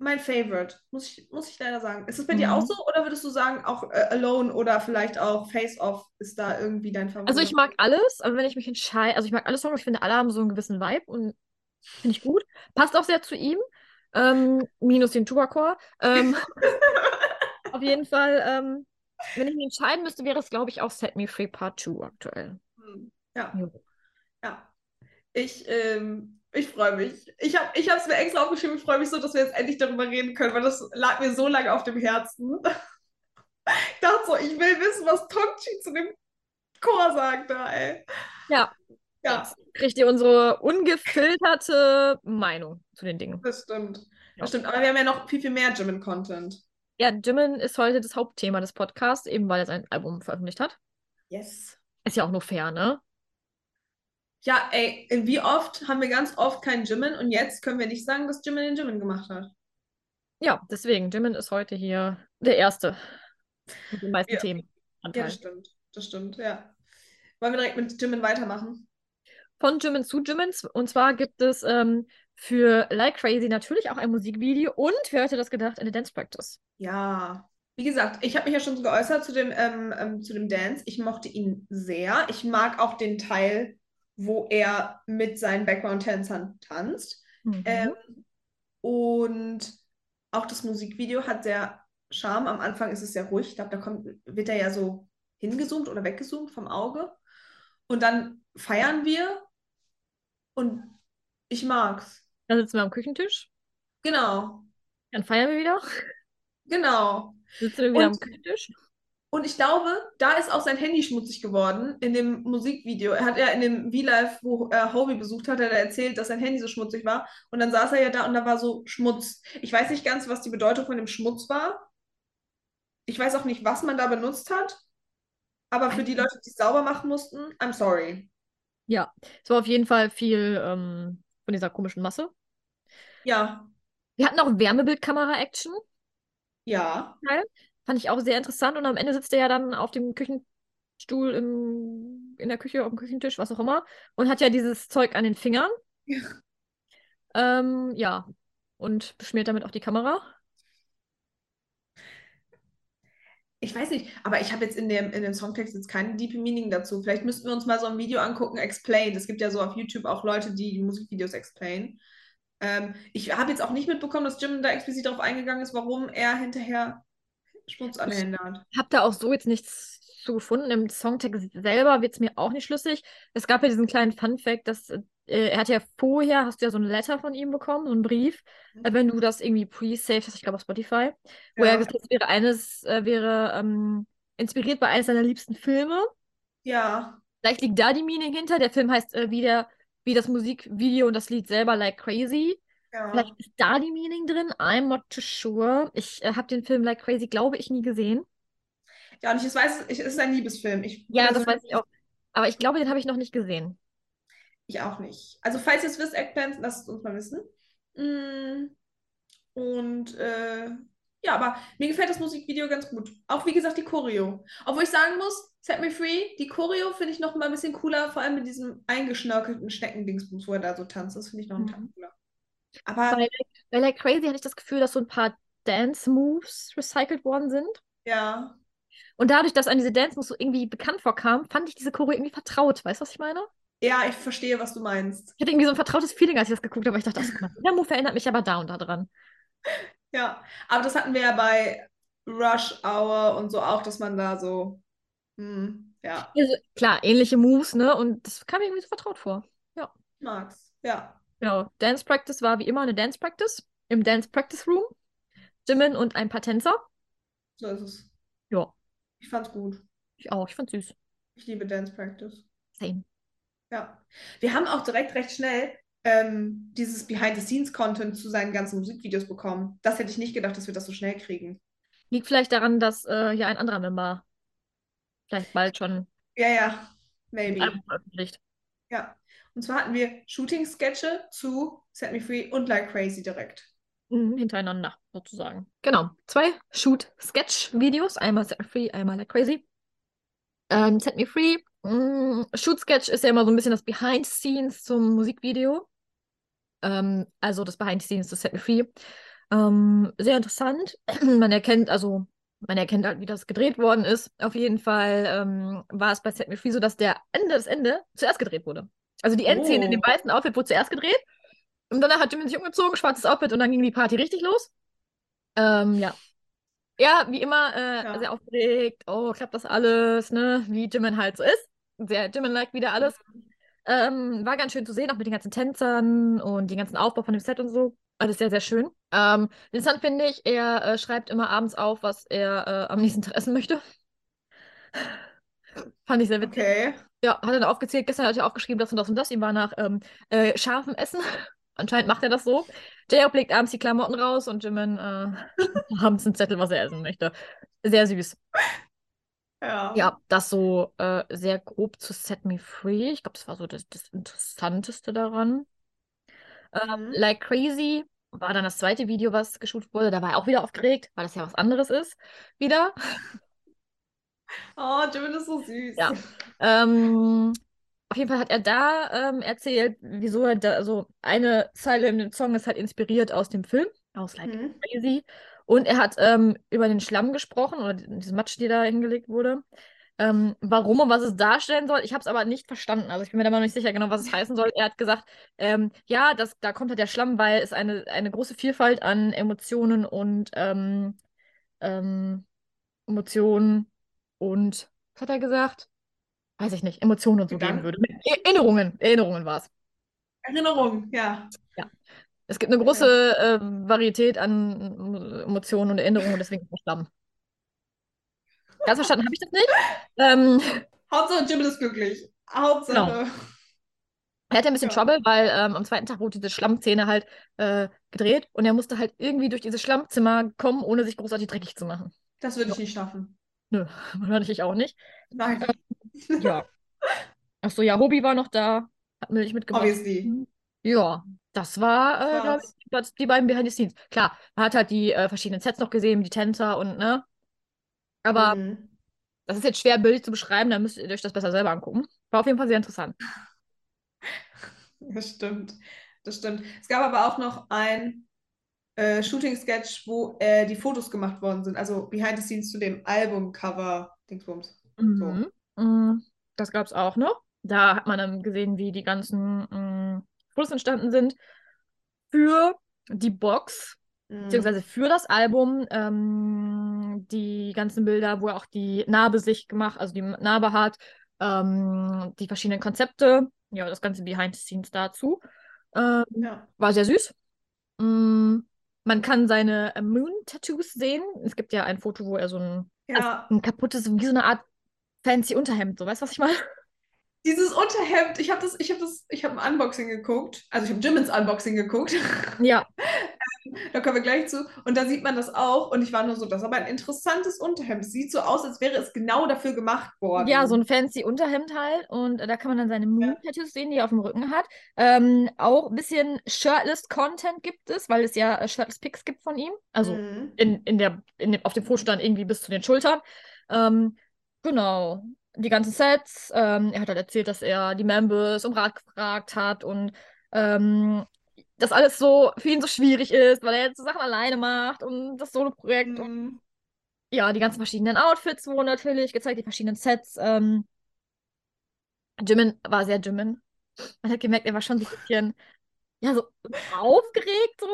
mein Favorite, muss ich, muss ich leider sagen. Ist es bei dir Mhm. auch so oder würdest du sagen, auch äh, Alone oder vielleicht auch Face Off ist da irgendwie dein Favorit? Also ich mag alles, aber wenn ich mich entscheide, also ich mag alle Songs, ich finde, alle haben so einen gewissen Vibe und finde ich gut. Passt auch sehr zu ihm. Ähm, minus den Tuba-Core. Ähm, (laughs) auf jeden Fall, ähm, wenn ich mich entscheiden müsste, wäre es, glaube ich, auch Set Me Free Part 2 aktuell. Hm, Ja, ja. Ich, ähm, ich freue mich. Ich habe ich es mir extra aufgeschrieben, ich freue mich so, dass wir jetzt endlich darüber reden können, weil das lag mir so lange auf dem Herzen. (laughs) Ich dachte so, ich will wissen, was Tongchi zu dem Chor sagt da, ey. Ja, Ja, jetzt kriegt ihr unsere ungefilterte Meinung zu den Dingen. das stimmt. Ja. Das stimmt, aber wir haben ja noch viel, viel mehr Jimin-Content. Ja, Jimin ist heute das Hauptthema des Podcasts, eben weil er sein Album veröffentlicht hat. Yes. Ist ja auch nur fair, ne? Ja, ey, wie oft haben wir ganz oft keinen Jimin und jetzt können wir nicht sagen, dass Jimin den Jimin gemacht hat. Ja, deswegen, Jimin ist heute hier der Erste mit den meisten Ja. Themen. Ja, das stimmt. Das stimmt, ja. Wollen wir direkt mit Jimin weitermachen? Von Jimin zu Jimin. Und zwar gibt es ähm, für Like Crazy natürlich auch ein Musikvideo und, wer hätte das gedacht, eine Dance Practice. Ja. Wie gesagt, ich habe mich ja schon so geäußert zu dem, ähm, ähm, zu dem Dance. Ich mochte ihn sehr. Ich mag auch den Teil, wo er mit seinen Background-Tänzern tanzt. Mhm. Ähm, und auch das Musikvideo hat sehr Charme. Am Anfang ist es sehr ruhig. Ich glaube, da kommt, wird er ja so hingezoomt oder weggezoomt vom Auge. Und dann feiern wir und ich mag's. Dann sitzen wir am Küchentisch, Genau, dann feiern wir wieder, genau. sitzen wir wieder am Und- Küchentisch. Und ich glaube, da ist auch sein Handy schmutzig geworden in dem Musikvideo. Er hat ja in dem V-Live, wo er Hobie besucht hat, hat er erzählt, dass sein Handy so schmutzig war. Und dann saß er ja da und da war so Schmutz. Ich weiß nicht ganz, was die Bedeutung von dem Schmutz war. Ich weiß auch nicht, was man da benutzt hat. Aber für die Leute, die es sauber machen mussten, I'm sorry. Ja, es war auf jeden Fall viel ähm, von dieser komischen Masse. Ja, Wir hatten auch Wärmebildkamera-Action. ja, Fand ich auch sehr interessant. Und am Ende sitzt er ja dann auf dem Küchenstuhl im, in der Küche, auf dem Küchentisch, was auch immer, und hat ja dieses Zeug an den Fingern. Ja. Ähm, ja. Und beschmiert damit auch die Kamera. Ich weiß nicht, aber ich habe jetzt in dem, in dem Songtext jetzt kein Deep Meaning dazu. Vielleicht müssten wir uns mal so ein Video angucken, Explain. Es gibt ja so auf YouTube auch Leute, die die Musikvideos explain. Ähm, ich habe jetzt auch nicht mitbekommen, dass Jim da explizit darauf eingegangen ist, warum er hinterher Schmutz an den Händen hat. Hab da auch so jetzt nichts zu gefunden. Im Songtext selber wird es mir auch nicht schlüssig. Es gab ja diesen kleinen Fun-Fact, dass äh, er hat ja vorher, hast du ja so ein Letter von ihm bekommen, so einen Brief, äh, wenn du das irgendwie pre-saved hast, ich glaube auf Spotify, wo er Ja, gesagt hat, es wäre eines, äh, wäre ähm, inspiriert bei eines seiner liebsten Filme. ja, Vielleicht liegt da die Meaning hinter. Der Film heißt äh, wie, der, wie das Musikvideo und das Lied selber Like Crazy. Ja. Vielleicht ist da die Meaning drin. I'm not too sure. Ich äh, habe den Film Like Crazy, glaube ich, nie gesehen. Ja, und ich weiß, es ist ein Liebesfilm. Ich, Ja, das persönlich- weiß ich auch. Aber ich glaube, den habe ich noch nicht gesehen. Ich auch nicht. Also, falls ihr es wisst, Eggplants, lasst es uns mal wissen. Mm, Und äh, ja, aber mir gefällt das Musikvideo ganz gut. Auch wie gesagt, die Choreo. Obwohl ich sagen muss, Set Me Free, die Choreo finde ich noch mal ein bisschen cooler, vor allem mit diesem eingeschnörkelten Schneckendingsbums, wo er da so tanzt. Das finde ich noch einen Mhm. Tacken cooler. Aber Bei, bei Like Crazy hatte ich das Gefühl, dass so ein paar Dance-Moves recycelt worden sind. ja, Und dadurch, dass an diese Dance-Moves so irgendwie bekannt vorkam, fand ich diese Choreo irgendwie vertraut. Weißt du, was ich meine? ja, ich verstehe, was du meinst. Ich hatte irgendwie so ein vertrautes Feeling, als ich das geguckt habe. weil Ich dachte, ach, der Move erinnert mich aber da und da dran. Ja, aber das hatten wir ja bei Rush Hour und so auch, dass man da so, hm, ja, Also, klar, ähnliche Moves, ne? Und das kam mir irgendwie so vertraut vor. mag's. Ja, Genau. Dance Practice war wie immer eine Dance Practice im Dance Practice Room. Jimin und ein paar Tänzer. so ist es. Ja, Ich fand's gut. ich auch. Ich fand's süß. Ich liebe Dance Practice. Same. Ja. Wir haben auch direkt recht schnell ähm, dieses Behind-the-Scenes-Content zu seinen ganzen Musikvideos bekommen. Das hätte ich nicht gedacht, dass wir das so schnell kriegen. Liegt vielleicht daran, dass äh, hier ein anderer Member vielleicht bald schon Ja, ja, maybe. Veröffentlicht. Ja. Und zwar hatten wir Shooting-Sketche zu Set Me Free und Like Crazy direkt. Mhm, hintereinander, sozusagen. Genau. Zwei Shoot-Sketch-Videos. Einmal Set Me Free, einmal Like Crazy. Ähm, Set Me Free Mm, Shoot Sketch ist ja immer so ein bisschen das Behind the Scenes zum Musikvideo. Ähm, also das Behind the Scenes zu Set Me Free. Ähm, sehr interessant. (clears throat) Man erkennt, also man erkennt halt, wie das gedreht worden ist. Auf jeden Fall ähm, war es bei Set Me Free so, dass der Ende, das Ende zuerst gedreht wurde. Also die Endszene in dem Oh. weißen Outfit wurde zuerst gedreht. Und danach hat Jimin sich umgezogen, schwarzes Outfit und dann ging die Party richtig los. Ähm, ja. Ja, wie immer, äh, Ja. sehr aufgeregt. Oh, klappt das alles, ne? Wie Jimin halt so ist. Sehr Jimin-like wieder alles. Ähm, war ganz schön zu sehen, auch mit den ganzen Tänzern und den ganzen Aufbau von dem Set und so. Alles sehr, sehr schön. Ähm, interessant finde ich, er äh, schreibt immer abends auf, was er äh, am nächsten Tag essen möchte. Fand ich sehr witzig. Okay. Ja, hat er dann aufgezählt. Gestern hat er aufgeschrieben, das und das und das. Ihm war nach ähm, äh, scharfem Essen. (laughs) Anscheinend macht er das so. J-Hope legt abends die Klamotten raus und Jimin äh, (laughs) abends einen Zettel, was er essen möchte. Sehr süß. Ja. Ja, das so äh, sehr grob zu Set Me Free. Ich glaube, das war so das, das Interessanteste daran. Ähm, Mhm. Like Crazy war dann das zweite Video, was geshootet wurde. Da war er auch wieder aufgeregt, weil das ja was anderes ist. Wieder. Oh, Jimin ist so süß. Ja. Ähm, auf jeden Fall hat er da ähm, erzählt, wieso er da, also eine Zeile in dem Song ist halt inspiriert aus dem Film, aus Like Mhm. Crazy. Und er hat ähm, über den Schlamm gesprochen oder diesen Matsch, der da hingelegt wurde. Ähm, warum und was es darstellen soll, ich habe es aber nicht verstanden. Also ich bin mir da mal nicht sicher genau, was es heißen soll. Er hat gesagt, ähm, ja, das, da kommt halt der Schlamm, weil es eine, eine große Vielfalt an Emotionen und ähm, ähm, Emotionen und was hat er gesagt? Weiß ich nicht, Emotionen und so geben Gedanken? würde. E- Erinnerungen, Erinnerungen war es. Erinnerung, ja. Es gibt eine große äh, Varietät an Emotionen und Erinnerungen und deswegen Schlamm. Ganz verstanden habe ich das nicht. Ähm, Hauptsache Jimin ist glücklich. Hauptsache. er hatte ein bisschen Ja. Trouble, weil ähm, am zweiten Tag wurde diese Schlammszene halt äh, gedreht und er musste halt irgendwie durch dieses Schlammzimmer kommen, ohne sich großartig dreckig zu machen. Das würde ich nicht schaffen. Nö, (laughs) wahrscheinlich ich auch nicht. Nein. Ja. Achso, ja, Hobie war noch da, hat Milch mitgebracht. Obviously. Ja, das war, äh, ich, die beiden Behind the Scenes. Klar, man hat halt die äh, verschiedenen Sets noch gesehen, die Tänzer und, ne? Aber Mhm. das ist jetzt schwer bildlich zu beschreiben, da müsst ihr euch das besser selber angucken. War auf jeden Fall sehr interessant. (laughs) Das stimmt. Das stimmt. Es gab aber auch noch ein äh, Shooting-Sketch, wo äh, die Fotos gemacht worden sind. Also Behind the Scenes zu dem Albumcover Dingsbums. Mhm. Mm, Das gab es auch noch. Da hat man dann gesehen, wie die ganzen mm, Fotos entstanden sind für die Box, Mhm. beziehungsweise für das Album. Ähm, die ganzen Bilder, wo er auch die Narbe sich gemacht, also die Narbe hat, ähm, die verschiedenen Konzepte, ja, das ganze Behind the Scenes dazu. Ähm, Ja. war sehr süß. Mm, man kann seine äh, Moon-Tattoos sehen. Es gibt ja ein Foto, wo er so ein, Ja. ein kaputtes, wie so eine Art fancy Unterhemd, so weißt du, was ich meine? Dieses Unterhemd, ich habe das, ich habe das, ich habe ein Unboxing geguckt. Also ich habe Jimins Unboxing geguckt. Ja, (laughs) (laughs) Da kommen wir gleich zu. Und da sieht man das auch. Und ich war nur so, das ist aber ein interessantes Unterhemd. Es sieht so aus, als wäre es genau dafür gemacht worden. ja, so ein fancy Unterhemd halt. Und da kann man dann seine Moon-Tattoos sehen, die er auf dem Rücken hat. Ähm, auch ein bisschen Shirtless-Content gibt es, weil es ja äh, Shirtless-Pics gibt von ihm. Also Mhm. in, in der, in dem, auf dem Foto stand irgendwie bis zu den Schultern. Ähm, genau. Die ganzen Sets. Ähm, er hat halt erzählt, dass er die Members um Rat gefragt hat und ähm, das alles so für ihn so schwierig ist, weil er jetzt so Sachen alleine macht und das Solo-Projekt und Mhm. ja, die ganzen verschiedenen Outfits wurden natürlich gezeigt, die verschiedenen Sets. Ähm, Jimin war sehr Jimin. Man hat gemerkt, er war schon so ein bisschen, ja, so aufgeregt, so,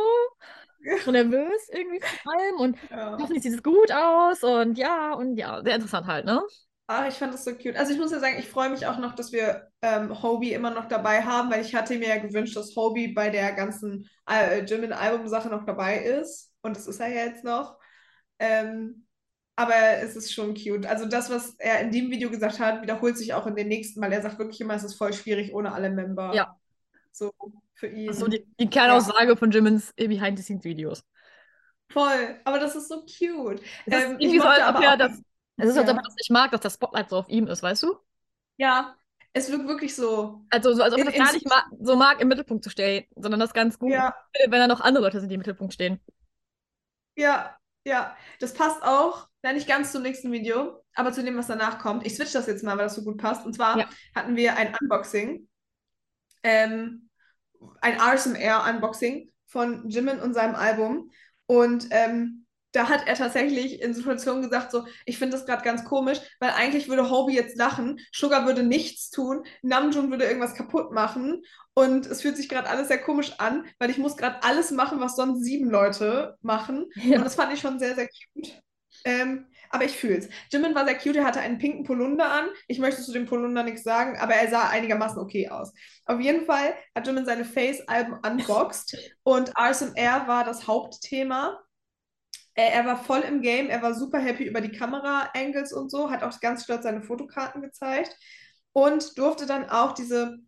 so nervös irgendwie vor allem und Ja. hoffentlich sieht es gut aus und ja, und ja, sehr interessant halt, ne? Ach, ich fand das so cute. Also ich muss ja sagen, ich freue mich auch noch, dass wir ähm, Hobie immer noch dabei haben, weil ich hatte mir ja gewünscht, dass Hobie bei der ganzen äh, Jimin-Album-Sache noch dabei ist. Und das ist er ja jetzt noch. Ähm, aber es ist schon cute. Also das, was er in dem Video gesagt hat, wiederholt sich auch in den nächsten, weil er sagt wirklich immer, es ist voll schwierig ohne alle Member. Ja. So für ihn. Das ist so die, die Kernaussage von Jimins Behind-the-Scenes-Videos. Voll. Aber das ist so cute. Ist Ähm, ich irgendwie so, als ob aber er das, es ist, als ob Ja. er das nicht mag, dass das Spotlight so auf ihm ist, weißt du? Ja, es wirkt wirklich so. Also, so, als ob er das gar nicht ma so mag, im Mittelpunkt zu stehen, sondern das ganz gut Ja, wenn da noch andere Leute sind, die im Mittelpunkt stehen. ja. Ja, das passt auch, na, nicht ganz zum nächsten Video, aber zu dem, was danach kommt. Ich switch das jetzt mal, weil das so gut passt. Und zwar Ja. hatten wir ein Unboxing, ähm, ein RSMR-Unboxing von Jimin und seinem Album. Und ähm, da hat er tatsächlich in Situationen gesagt, so, ich finde das gerade ganz komisch, weil eigentlich würde Hobie jetzt lachen, Sugar würde nichts tun, Namjoon würde irgendwas kaputt machen und es fühlt sich gerade alles sehr komisch an, weil ich muss gerade alles machen, was sonst sieben Leute machen. Ja. Und das fand ich schon sehr, sehr cute. Ähm, aber ich fühle es. Jimin war sehr cute, er hatte einen pinken Polunder an. Ich möchte zu dem Polunder nichts sagen, aber er sah einigermaßen okay aus. Auf jeden Fall hat Jimin seine Face-Alben unboxed (laughs) und RSMR war das Hauptthema. Er war voll im Game, er war super happy über die Kamera-Angles und so, hat auch ganz stolz seine Fotokarten gezeigt und durfte dann auch diese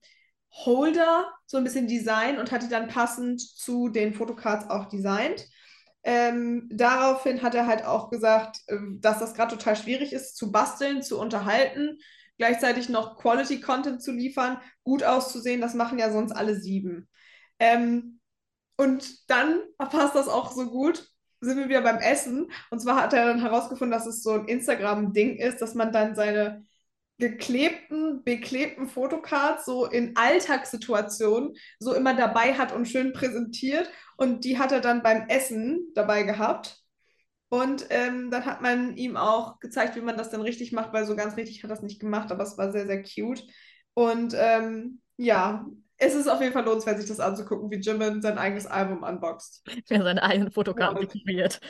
Holder so ein bisschen designen und hat die dann passend zu den Fotocards auch designt. Ähm, daraufhin hat er halt auch gesagt, ähm, dass das gerade total schwierig ist, zu basteln, zu unterhalten, gleichzeitig noch Quality-Content zu liefern, gut auszusehen. Das machen ja sonst alle sieben. Ähm, und dann passt das auch so gut. Sind wir wieder beim Essen. Und zwar hat er dann herausgefunden, dass es so ein Instagram-Ding ist, dass man dann seine geklebten, beklebten Fotocards so in Alltagssituationen so immer dabei hat und schön präsentiert. Und die hat er dann beim Essen dabei gehabt. Und ähm, dann hat man ihm auch gezeigt, wie man das dann richtig macht, weil so ganz richtig hat das nicht gemacht, aber es war sehr, sehr cute. Und ähm, ja, es ist auf jeden Fall lohnenswert, sich das anzugucken, wie Jimin sein eigenes Album unboxt. (laughs) Wer seine eigenen Fotokarten Ja. dekoriert.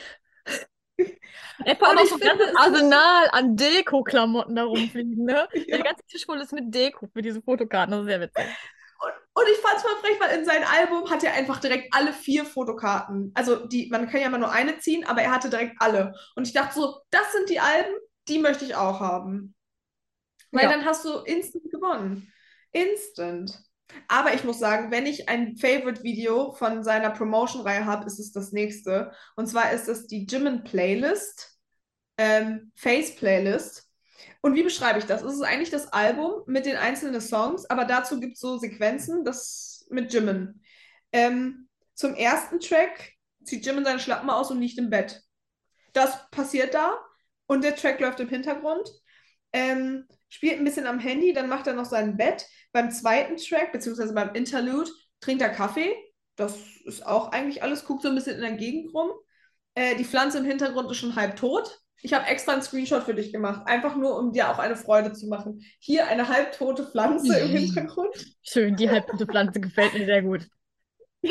Er hat auch so ein ganzes Arsenal an Deko-Klamotten da rumfliegen, ne? (laughs) Ja. Der ganze Tisch voll ist mit Deko für diese Fotokarten. Das ist sehr witzig. Und, und ich fand es voll frech, weil in seinem Album hat er einfach direkt alle vier Fotokarten. Also die, man kann ja immer nur eine ziehen, aber er hatte direkt alle. Und ich dachte so, das sind die Alben, die möchte ich auch haben. Weil Ja. dann hast du instant gewonnen. Instant. Aber ich muss sagen, wenn ich ein Favorite-Video von seiner Promotion-Reihe habe, ist es das nächste. Und zwar ist es die Jimin Playlist, ähm, Face Playlist. Und wie beschreibe ich das? Es ist eigentlich das Album mit den einzelnen Songs, aber dazu gibt es so Sequenzen, das mit Jimin. Ähm, zum ersten Track zieht Jimin seine Schlappen aus und liegt im Bett. Das passiert da und der Track läuft im Hintergrund. Ähm, spielt ein bisschen am Handy, dann macht er noch sein Bett. Beim zweiten Track, beziehungsweise beim Interlude, trinkt er Kaffee. Das ist auch eigentlich alles, guckt so ein bisschen in der Gegend rum. Äh, die Pflanze im Hintergrund ist schon halb tot. Ich habe extra einen Screenshot für dich gemacht, einfach nur, um dir auch eine Freude zu machen. Hier eine halbtote Pflanze im Hintergrund. Schön, die halbgute Pflanze gefällt mir sehr gut. (laughs)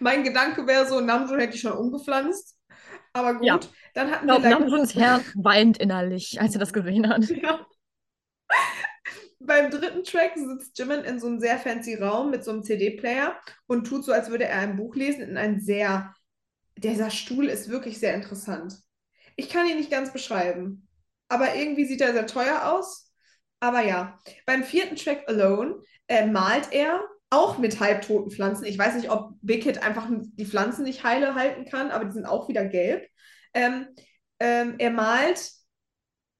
Mein Gedanke wäre so, Namjoon hätte ich schon umgepflanzt. Aber gut, Ja. dann hatten Ich wir glaube, like, Namjoons Herz weint innerlich, als er das gesehen hat. (laughs) Ja. Beim dritten Track sitzt Jimin in so einem sehr fancy Raum mit so einem CD-Player und tut so, als würde er ein Buch lesen in ein sehr. Dieser Stuhl ist wirklich sehr interessant. Ich kann ihn nicht ganz beschreiben, aber irgendwie sieht er sehr teuer aus. Aber ja, beim vierten Track Alone äh, malt er auch mit halbtoten Pflanzen. Ich weiß nicht, ob Big Hit einfach die Pflanzen nicht heile halten kann, aber die sind auch wieder gelb. Ähm, ähm, er malt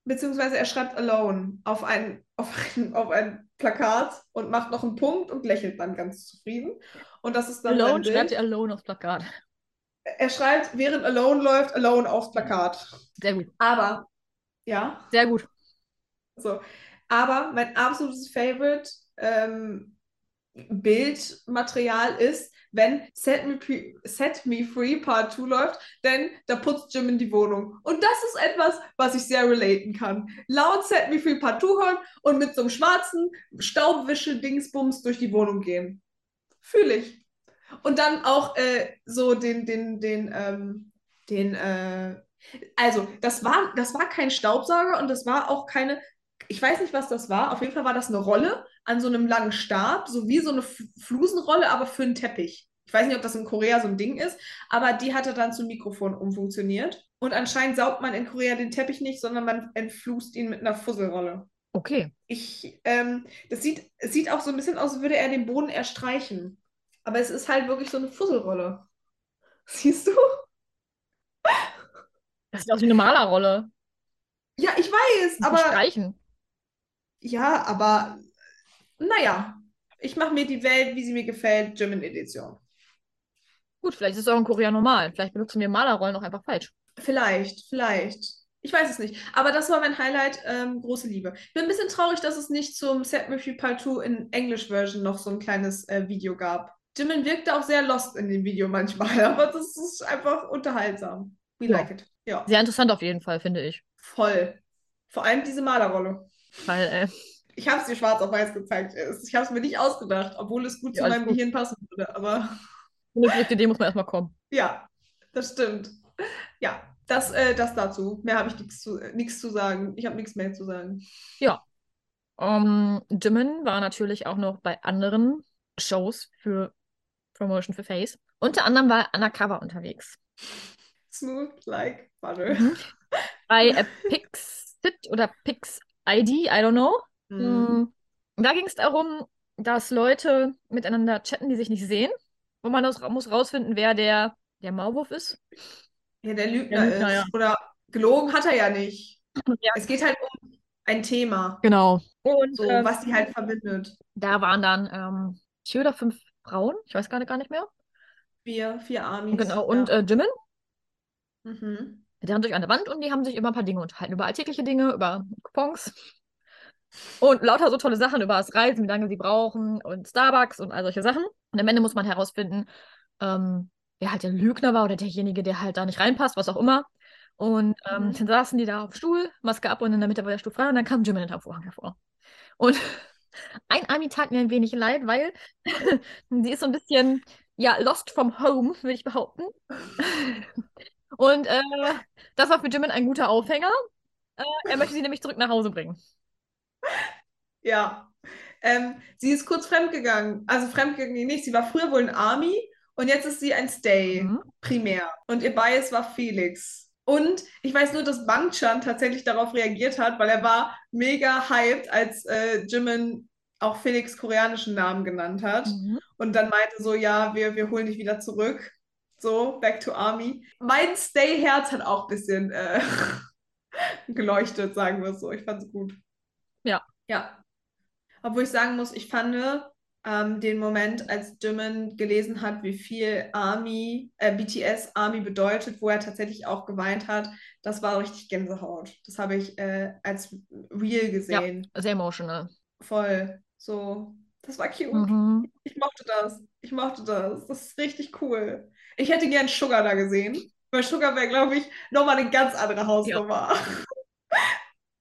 beziehungsweise er schreibt Alone auf ein, auf ein, auf ein Plakat und macht noch einen Punkt und lächelt dann ganz zufrieden. Und das ist dann Alone schreibt er Alone aufs Plakat. Er schreibt, während Alone läuft, Alone aufs Plakat. Sehr gut. Aber, ja, Sehr gut. so. Aber mein absolutes Favorite ähm, Bildmaterial ist, wenn Set Me, Set Me Free Part 2 läuft, denn da putzt Jimin die Wohnung. Und das ist etwas, was ich sehr relaten kann. Laut Set Me Free Part 2 hören und mit so einem schwarzen Staubwische-Dingsbums durch die Wohnung gehen. Fühle ich. Und dann auch äh, so den, den, den, ähm, den, äh, also das war, das war kein Staubsauger und das war auch keine, ich weiß nicht, was das war. Auf jeden Fall war das eine Rolle an so einem langen Stab, so wie so eine Flusenrolle, aber für einen Teppich. Ich weiß nicht, ob das in Korea so ein Ding ist, aber die hatte dann zum Mikrofon umfunktioniert. Und anscheinend saugt man in Korea den Teppich nicht, sondern man entflusst ihn mit einer Fusselrolle. Okay. Ich, ähm, das sieht, es sieht auch so ein bisschen aus, als würde er den Boden erstreichen. Aber es ist halt wirklich so eine Fusselrolle. (laughs) Siehst du? Das sieht aus wie eine Malerrolle. Ja, ich weiß, aber Streichen. ja, aber naja, ich mache mir die Welt, wie sie mir gefällt, Jimin Edition. Gut, vielleicht ist es auch in Korea normal. Vielleicht benutzen wir Malerrollen auch einfach falsch. Vielleicht, vielleicht. Ich weiß es nicht. Aber das war mein Highlight, ähm, große Liebe. Ich bin ein bisschen traurig, dass es nicht zum Set Free Part 2 in English-Version noch so ein kleines äh, Video gab. Jimin wirkte auch sehr lost in dem Video manchmal, (laughs) aber das ist einfach unterhaltsam. We Ja. like it. Ja, Sehr interessant auf jeden Fall, finde ich. voll. Vor allem diese Malerrolle. Weil, äh, Ich habe es dir schwarz auf weiß gezeigt. Ich habe es mir nicht ausgedacht, obwohl es gut Ja, zu meinem gut. Gehirn passen würde. Aber eine verrückte Idee muss man erstmal kommen. (laughs) ja, das stimmt. Ja, das, äh, das dazu. Mehr habe ich nichts zu, äh, zu sagen. Ich habe nichts mehr zu sagen. Um, Jimin war natürlich auch noch bei anderen Shows für Promotion für Face. Unter anderem war er undercover unterwegs. Smooth like butter. Mhm. Bei äh, Pixit oder Pix ID, I don't know. Mhm. Mm, Da ging es darum, dass Leute miteinander chatten, die sich nicht sehen. Und man aus, muss rausfinden, wer der, der Maulwurf ist. Ja, der Lügner Der Lügner, ist. ja. Oder gelogen hat er ja nicht. Ja. Es geht halt um ein Thema. Genau. Und So, ähm, was die halt verbindet. da waren dann ähm, vier oder fünf Frauen, ich weiß gerade gar nicht mehr. Vier, vier Amis. Genau. Und ja. äh, Jimin, mhm. der durch eine Wand und die haben sich über ein paar Dinge unterhalten. Über alltägliche Dinge, über Coupons. Und lauter so tolle Sachen über das Reisen, wie lange sie brauchen und Starbucks und all solche Sachen. Und am Ende muss man herausfinden, ähm, wer halt der Lügner war oder derjenige, der halt da nicht reinpasst, was auch immer. Und ähm, Mhm. dann saßen die da auf dem Stuhl, Maske ab und in der Mitte war der Stuhl frei und dann kam Jimin hinter dem Vorhang hervor. Und (laughs) ein Ami tat mir ein wenig leid, weil (laughs) sie ist so ein bisschen, ja, lost from home, würde ich behaupten. (laughs) Und äh, das war für Jimin ein guter Aufhänger. Äh, er möchte sie nämlich zurück nach Hause bringen. (laughs) Ja. Ähm, sie ist kurz fremdgegangen. Also fremdgegangen nicht. Sie war früher wohl ein Army und jetzt ist sie ein Stay, Mhm. primär. Und ihr Bias war Felix. Und ich weiß nur, dass Bangchan tatsächlich darauf reagiert hat, weil er war mega hyped, als äh, Jimin auch Felix koreanischen Namen genannt hat. Mhm. Und dann meinte so, ja, wir, wir holen dich wieder zurück. So, back to Army. Mein Stay-Herz hat auch ein bisschen äh, (laughs) geleuchtet, sagen wir es so. Ich fand es gut. Ja. Ja. Obwohl ich sagen muss, ich fand ähm, den Moment, als Jimin gelesen hat, wie viel Army, äh, BTS Army bedeutet, wo er tatsächlich auch geweint hat, das war richtig Gänsehaut. Das habe ich äh, als real gesehen. Sehr emotional. Voll. So, das war cute. Mhm. Ich mochte das. Ich mochte das. Das ist richtig cool. Ich hätte gern Sugar da gesehen, weil Sugar wäre, glaube ich, nochmal eine ganz andere Hausnummer. (laughs)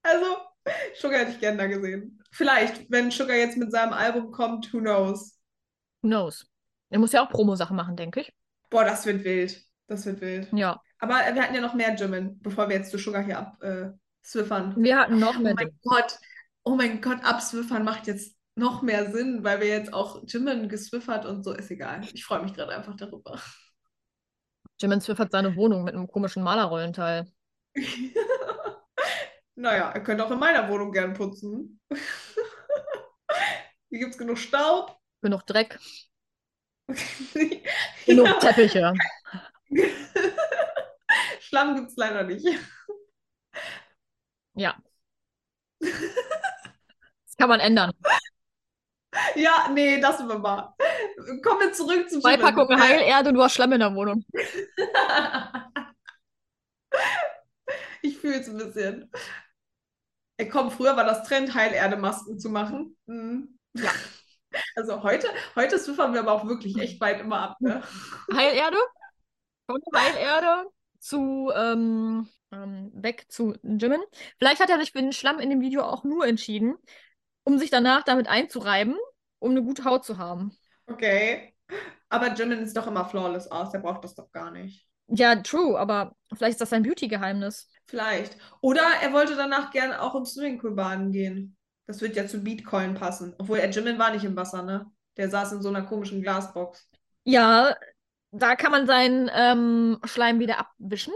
Also, (laughs) Sugar hätte ich gern da gesehen. Vielleicht, wenn Sugar jetzt mit seinem Album kommt, who knows? Who knows? Er muss ja auch Promo-Sachen machen, denke ich. Boah, das wird wild. Das wird wild. Ja. Aber wir hatten ja noch mehr Jimin, bevor wir jetzt zu Sugar hier abswiffern. Wir hatten noch Oh mehr mein Dinge. Gott. Oh mein Gott, abswiffern macht jetzt noch mehr Sinn, weil wir jetzt auch Jimin geswiffert und so. Ist egal. Ich freue mich gerade einfach darüber. Jimin Swift hat seine Wohnung mit einem komischen Malerrollenteil. (laughs) Naja, er könnte auch in meiner Wohnung gern putzen. (laughs) Hier gibt es genug Staub. Genug Dreck, (laughs) genug Ja, Teppiche. (laughs) Schlamm gibt es leider nicht. Ja. Das kann man ändern. Ja, nee, das wir mal. Kommen wir zurück zu Zwei. Packungen Äh, Heilerde und du hast Schlamm in der Wohnung. (laughs) Ich fühle es ein bisschen. Ey, komm, früher war das Trend, Heilerde-Masken zu machen. Mhm. Ja. (laughs) Also heute, heute swiffern wir aber auch wirklich echt weit immer ab, ne? (laughs) Heilerde. Von Heilerde zu ähm, ähm, weg zu Jimin. Vielleicht hat er sich für den Schlamm in dem Video auch nur entschieden, um sich danach damit einzureiben, um eine gute Haut zu haben. Okay. Aber Jimin ist doch immer flawless aus, der braucht das doch gar nicht. Ja, true, aber vielleicht ist das sein Beauty-Geheimnis. Vielleicht. Oder er wollte danach gern auch im Swimmingpool baden gehen. Das wird ja zu Beatcoin passen. Obwohl, er Jimin war nicht im Wasser, ne? Der saß in so einer komischen Glasbox. Ja, da kann man seinen ähm, Schleim wieder abwischen.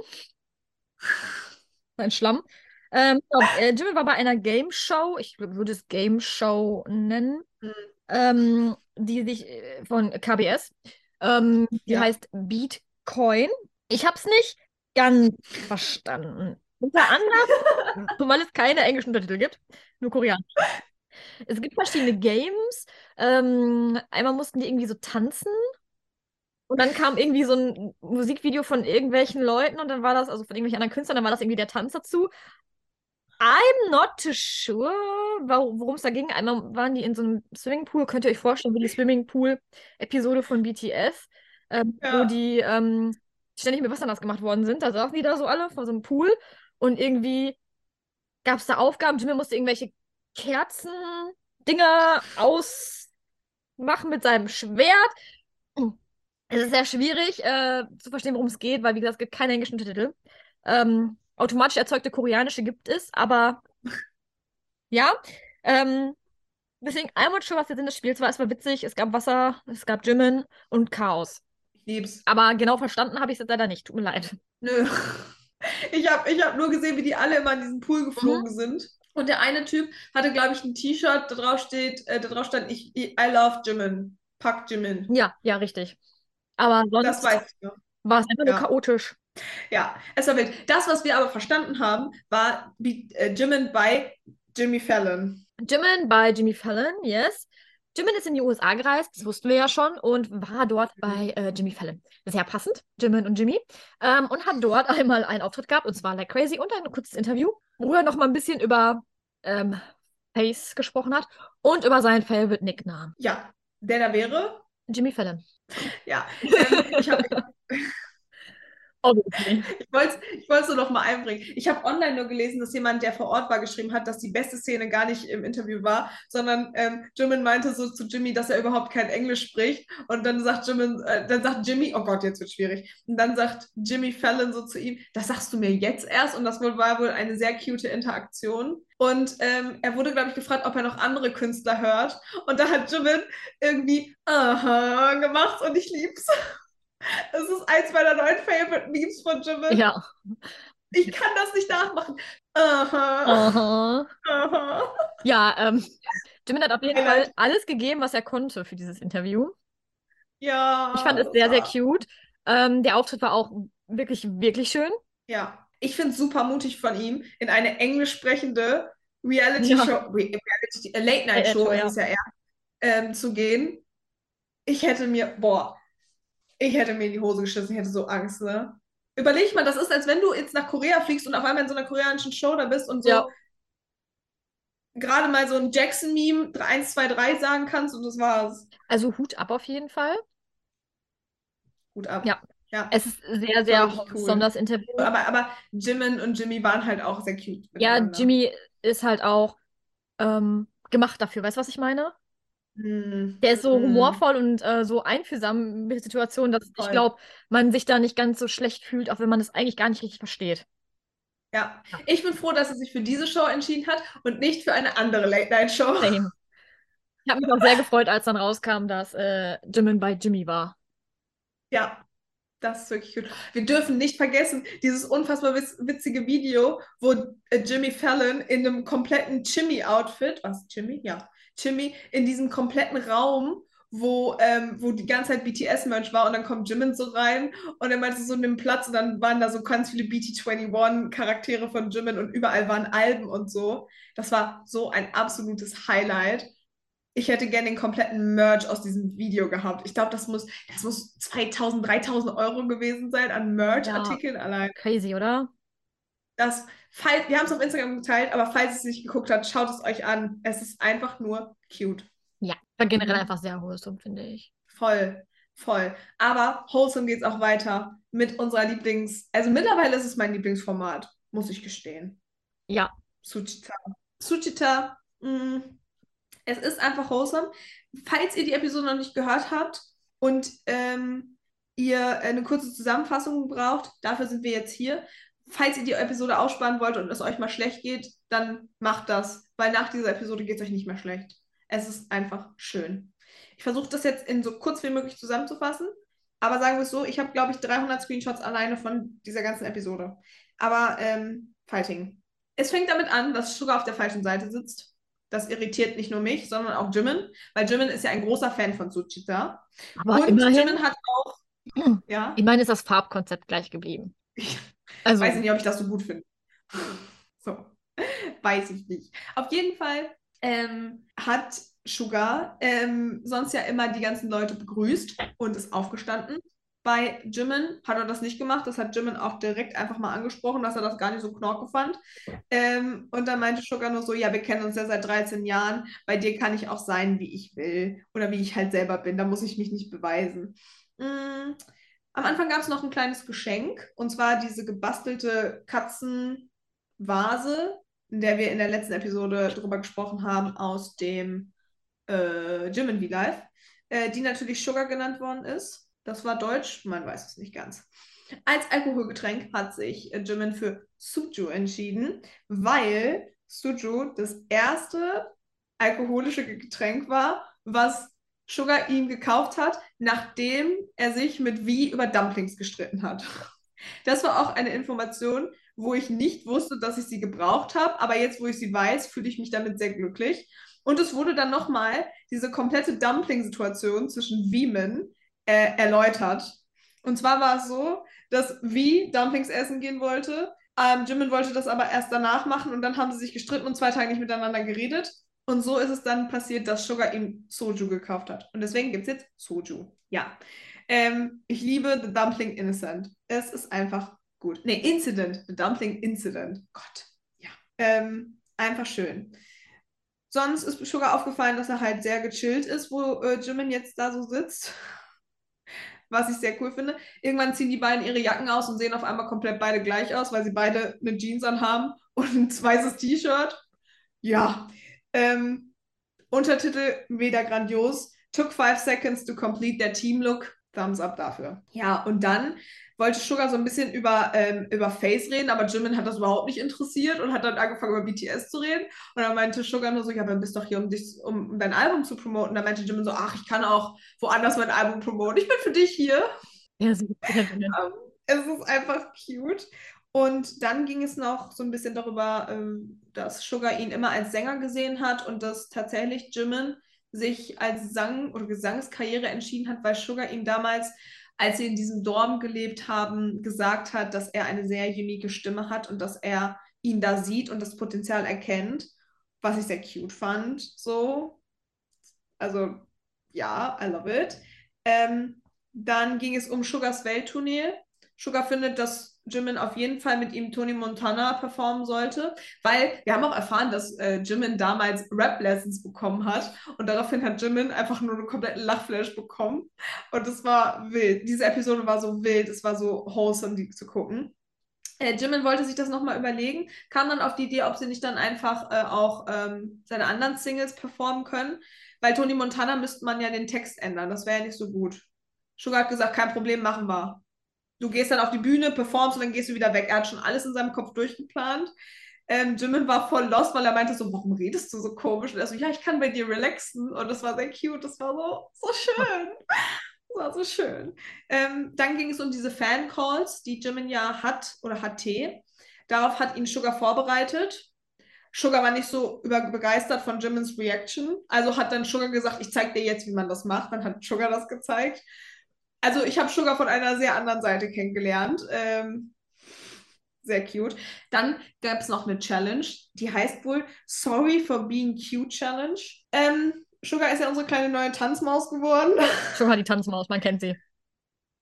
Sein Schlamm. Ähm, ja, äh, Jimin war bei einer Game Show, ich würde es Game Show nennen, Mhm. ähm, die sich äh, von KBS, ähm, die Ja. heißt Beatcoin. Ich habe es nicht ganz verstanden. Unter anderem, (laughs) weil es keine englischen Untertitel gibt, nur koreanisch. Es gibt verschiedene Games. Ähm, einmal mussten die irgendwie so tanzen. Und dann kam irgendwie so ein Musikvideo von irgendwelchen Leuten und dann war das, also von irgendwelchen anderen Künstlern, dann war das irgendwie der Tanz dazu. I'm not too sure, worum es da ging. Einmal waren die in so einem Swimmingpool, könnt ihr euch vorstellen, wie die Swimmingpool-Episode von BTS, ähm, Ja. wo die ähm, ständig mit Wasser nass gemacht worden sind. Da saßen die da so alle vor so einem Pool und irgendwie gab es da Aufgaben. Jimmy musste irgendwelche Kerzen-Dinger ausmachen mit seinem Schwert. Es ist sehr schwierig äh, zu verstehen, worum es geht, weil, wie gesagt, es gibt keine englischen Untertitel. Ähm, automatisch erzeugte koreanische gibt es, aber ja. Ähm, deswegen, not sure, was der Sinn des Spiels war. Es war witzig, es gab Wasser, es gab Jimin und Chaos. Lieb's. Aber genau verstanden habe ich es jetzt leider nicht. Tut mir leid. Nö. Ich habe ich hab nur gesehen, wie die alle immer in diesen Pool geflogen sind. Und der eine Typ hatte, glaube ich, ein T-Shirt, da drauf steht, äh, da drauf stand, ich, I love Jimin. Pack Jimin. Ja, ja, richtig. Aber sonst war es einfach nur Ja. chaotisch. Ja, es war wild. Das, was wir aber verstanden haben, war äh, Jimin bei Jimmy Fallon. Jimin bei Jimmy Fallon, yes. Jimin ist in die USA gereist, das wussten wir ja schon, und war dort bei äh, Jimmy Fallon. Sehr passend, Jimin und Jimmy. Ähm, und hat dort (laughs) einmal einen Auftritt gehabt, und zwar Like Crazy, und ein kurzes Interview, wo er noch mal ein bisschen über ähm, Face gesprochen hat und über seinen Favorite Nickname. Ja, der da wäre. Jimmy Fallon. Ja, ähm, ich habe (laughs) Ich wollte es nur noch mal einbringen. Ich habe online nur gelesen, dass jemand, der vor Ort war, geschrieben hat, dass die beste Szene gar nicht im Interview war, sondern ähm, Jimin meinte so zu Jimmy, dass er überhaupt kein Englisch spricht. Und dann sagt Jimin, äh, dann sagt Jimmy, oh Gott, jetzt wird schwierig. Und dann sagt Jimmy Fallon so zu ihm, das sagst du mir jetzt erst. Und das war wohl eine sehr cute Interaktion. Und ähm, er wurde, glaube ich, gefragt, ob er noch andere Künstler hört. Und da hat Jimin irgendwie aha gemacht und ich lieb's. Es ist eins meiner neuen Favorite Memes von Jimin. Ja. Ich kann das nicht nachmachen. Aha. Aha. Aha. Ja, ähm, Jimin hat auf jeden Fall alles gegeben, was er konnte für dieses Interview. Ja. Ich fand es sehr, sehr cute. Ähm, der Auftritt war auch wirklich, wirklich schön. Ja. Ich finde es super mutig von ihm, in eine englisch sprechende Reality-Show, Ja. Re Reality, äh, Late-Night-Show Late-Night-Show, ist ja. es ja eher, ähm, zu gehen. Ich hätte mir, boah, ich hätte mir in die Hose geschissen, ich hätte so Angst, ne? Überleg mal, das ist, als wenn du jetzt nach Korea fliegst und auf einmal in so einer koreanischen Show da bist und so Ja. gerade mal so ein Jackson-Meme 1, 2, 3 sagen kannst und das war's. Also Hut ab auf jeden Fall. Gut ab. Ja. Ja. Es ist sehr, sehr richtig cool. Interview. Aber, aber Jimin und Jimmy waren halt auch sehr cute. Ja. Jimmy ist halt auch ähm, gemacht dafür. Weißt du, was ich meine? Hm. Der ist so Hm. humorvoll und äh, so einfühlsam mit der Situation, dass ich Voll. glaube, man sich da nicht ganz so schlecht fühlt, auch wenn man es eigentlich gar nicht richtig versteht. Ja, ich bin froh, dass er sich für diese Show entschieden hat und nicht für eine andere Late-Night-Show. Ich habe mich auch sehr gefreut, als dann rauskam, dass äh, Jimin bei Jimmy war. Ja, das ist wirklich gut. Wir dürfen nicht vergessen, dieses unfassbar witz witzige Video, wo äh, Jimmy Fallon in einem kompletten Jimmy-Outfit, was, Jimmy? Ja, Jimmy, in diesem kompletten Raum, wo, ähm, wo die ganze Zeit BTS-Merch war und dann kommt Jimin so rein und er meinte so, nimm Platz und dann waren da so ganz viele BT21-Charaktere von Jimin und überall waren Alben und so. Das war so ein absolutes Highlight. Ich hätte gerne den kompletten Merch aus diesem Video gehabt. Ich glaube, das muss, das muss 2000, 3000 Euro gewesen sein an Merch-Artikeln allein. Crazy, oder? Das, fall, wir haben es auf Instagram geteilt, aber falls ihr es nicht geguckt habt, schaut es euch an. Es ist einfach nur cute. Ja. Generell einfach sehr wholesome, finde ich. Voll, voll. Aber wholesome geht es auch weiter mit unserer Lieblings-, also mittlerweile ist es mein Lieblingsformat, muss ich gestehen. Ja. Suchita. Suchita, mh, es ist einfach wholesome. Falls ihr die Episode noch nicht gehört habt und ähm, ihr eine kurze Zusammenfassung braucht, dafür sind wir jetzt hier. Falls ihr die Episode aussparen wollt und es euch mal schlecht geht, dann macht das, weil nach dieser Episode geht es euch nicht mehr schlecht. Es ist einfach schön. Ich versuche das jetzt in so kurz wie möglich zusammenzufassen, aber sagen wir es so, ich habe, glaube ich, 300 Screenshots alleine von dieser ganzen Episode. Aber ähm, Fighting. Es fängt damit an, dass Sugar auf der falschen Seite sitzt. Das irritiert nicht nur mich, sondern auch Jimin, weil Jimin ist ja ein großer Fan von Suchita. Aber Und immerhin, Jimin hat auch, (clears throat) ja, ich meine, ist das Farbkonzept gleich geblieben. (laughs) Ich Also, weiß nicht, ob ich das so gut finde. So, (laughs) weiß ich nicht. Auf jeden Fall ähm, hat Sugar ähm, sonst ja immer die ganzen Leute begrüßt und ist aufgestanden Bei Jimin hat er das nicht gemacht. Das hat Jimin auch direkt einfach mal angesprochen, dass er das gar nicht so knorke fand. Ähm, und dann meinte Sugar nur so, ja, wir kennen uns ja seit 13 Jahren. Bei dir kann ich auch sein, wie ich will. Oder wie ich halt selber bin. Da muss ich mich nicht beweisen. Mm, am Anfang gab es noch ein kleines Geschenk. Und zwar diese gebastelte Katzenvase, in der wir in der letzten Episode drüber gesprochen haben, aus dem äh, Jimin V-Life, äh, die natürlich Sugar genannt worden ist. Das war deutsch, man weiß es nicht ganz. Als Alkoholgetränk hat sich äh, Jimin für Suju entschieden, weil Suju das erste alkoholische Getränk war, was Sugar ihm gekauft hat, nachdem er sich mit V über Dumplings gestritten hat. Das war auch eine Information, wo ich nicht wusste, dass ich sie gebraucht habe, aber jetzt, wo ich sie weiß, fühle ich mich damit sehr glücklich. Und es wurde dann nochmal diese komplette Dumpling-Situation zwischen Veeman äh, erläutert. Und zwar war es so, dass Vi Dumplings essen gehen wollte. Ähm, Jimin wollte das aber erst danach machen und dann haben sie sich gestritten und zwei Tage nicht miteinander geredet. Und so ist es dann passiert, dass Sugar ihm Soju gekauft hat. Und deswegen gibt es jetzt Soju. Ja. Ähm, ich liebe The Dumpling Innocent. Es ist einfach gut. Nee, Incident. The Dumpling Incident. Gott. Ja. Ähm, einfach schön. Sonst ist Sugar aufgefallen, dass er halt sehr gechillt ist, wo äh, Jimin jetzt da so sitzt (laughs) was ich sehr cool finde. Irgendwann ziehen die beiden ihre Jacken aus und sehen auf einmal komplett beide gleich aus, weil sie beide eine Jeans anhaben und ein weißes T-Shirt. Ja. Ähm, Untertitel weder grandios. Took five seconds to complete their team look. Thumbs up dafür. Ja, und dann wollte Sugar so ein bisschen über, ähm, über Face reden, aber Jimin hat das überhaupt nicht interessiert und hat dann angefangen über BTS zu reden. Und dann meinte Sugar nur so, ja, aber bist doch hier, um, dich, um dein Album zu promoten. Und dann meinte Jimin so, ach, ich kann auch woanders mein Album promoten. Ich bin für dich hier. Ja, super. um, (laughs) es ist einfach cute. Und dann ging es noch so ein bisschen darüber, ähm, dass Sugar ihn immer als Sänger gesehen hat und dass tatsächlich Jimin sich als Sang- oder Gesangskarriere entschieden hat, weil Sugar ihm damals als sie in diesem Dorm gelebt haben, gesagt hat, dass er eine sehr unique Stimme hat und dass er ihn da sieht und das Potenzial erkennt, was ich sehr cute fand. So, also ja, I love it. Ähm, dann ging es um Sugars Welttournee. Sugar findet, dass Jimin auf jeden Fall mit ihm Tony Montana performen sollte, weil wir haben auch erfahren, dass äh, Jimin damals Rap-Lessons bekommen hat und daraufhin hat Jimin einfach nur einen kompletten Lachflash bekommen und es war wild. Diese Episode war so wild, es war so wholesome, die zu gucken. Äh, Jimin wollte sich das nochmal überlegen, kam dann auf die Idee, ob sie nicht dann einfach äh, auch ähm, seine anderen Singles performen können, weil Tony Montana müsste man ja den Text ändern, das wäre ja nicht so gut. Sugar hat gesagt, kein Problem, machen wir du gehst dann auf die Bühne, performst und dann gehst du wieder weg. Er hat schon alles in seinem Kopf durchgeplant. Ähm, Jimin war voll lost, weil er meinte so, warum redest du so komisch? Und er so, ja, ich kann bei dir relaxen. Und das war sehr cute, das war so, so schön. Das war so schön. Ähm, dann ging es um diese Fan-Calls, die Jimin ja hat oder hatte. Darauf hat ihn Sugar vorbereitet. Sugar war nicht so begeistert von Jimins Reaction. Also hat dann Sugar gesagt, ich zeig dir jetzt, wie man das macht. Dann hat Sugar das gezeigt also ich habe Sugar von einer sehr anderen Seite kennengelernt. Ähm, sehr cute. Dann gab es noch eine Challenge, die heißt wohl Sorry for Being Cute Challenge. Ähm, Sugar ist ja unsere kleine neue Tanzmaus geworden. (laughs) Sugar die Tanzmaus, man kennt sie.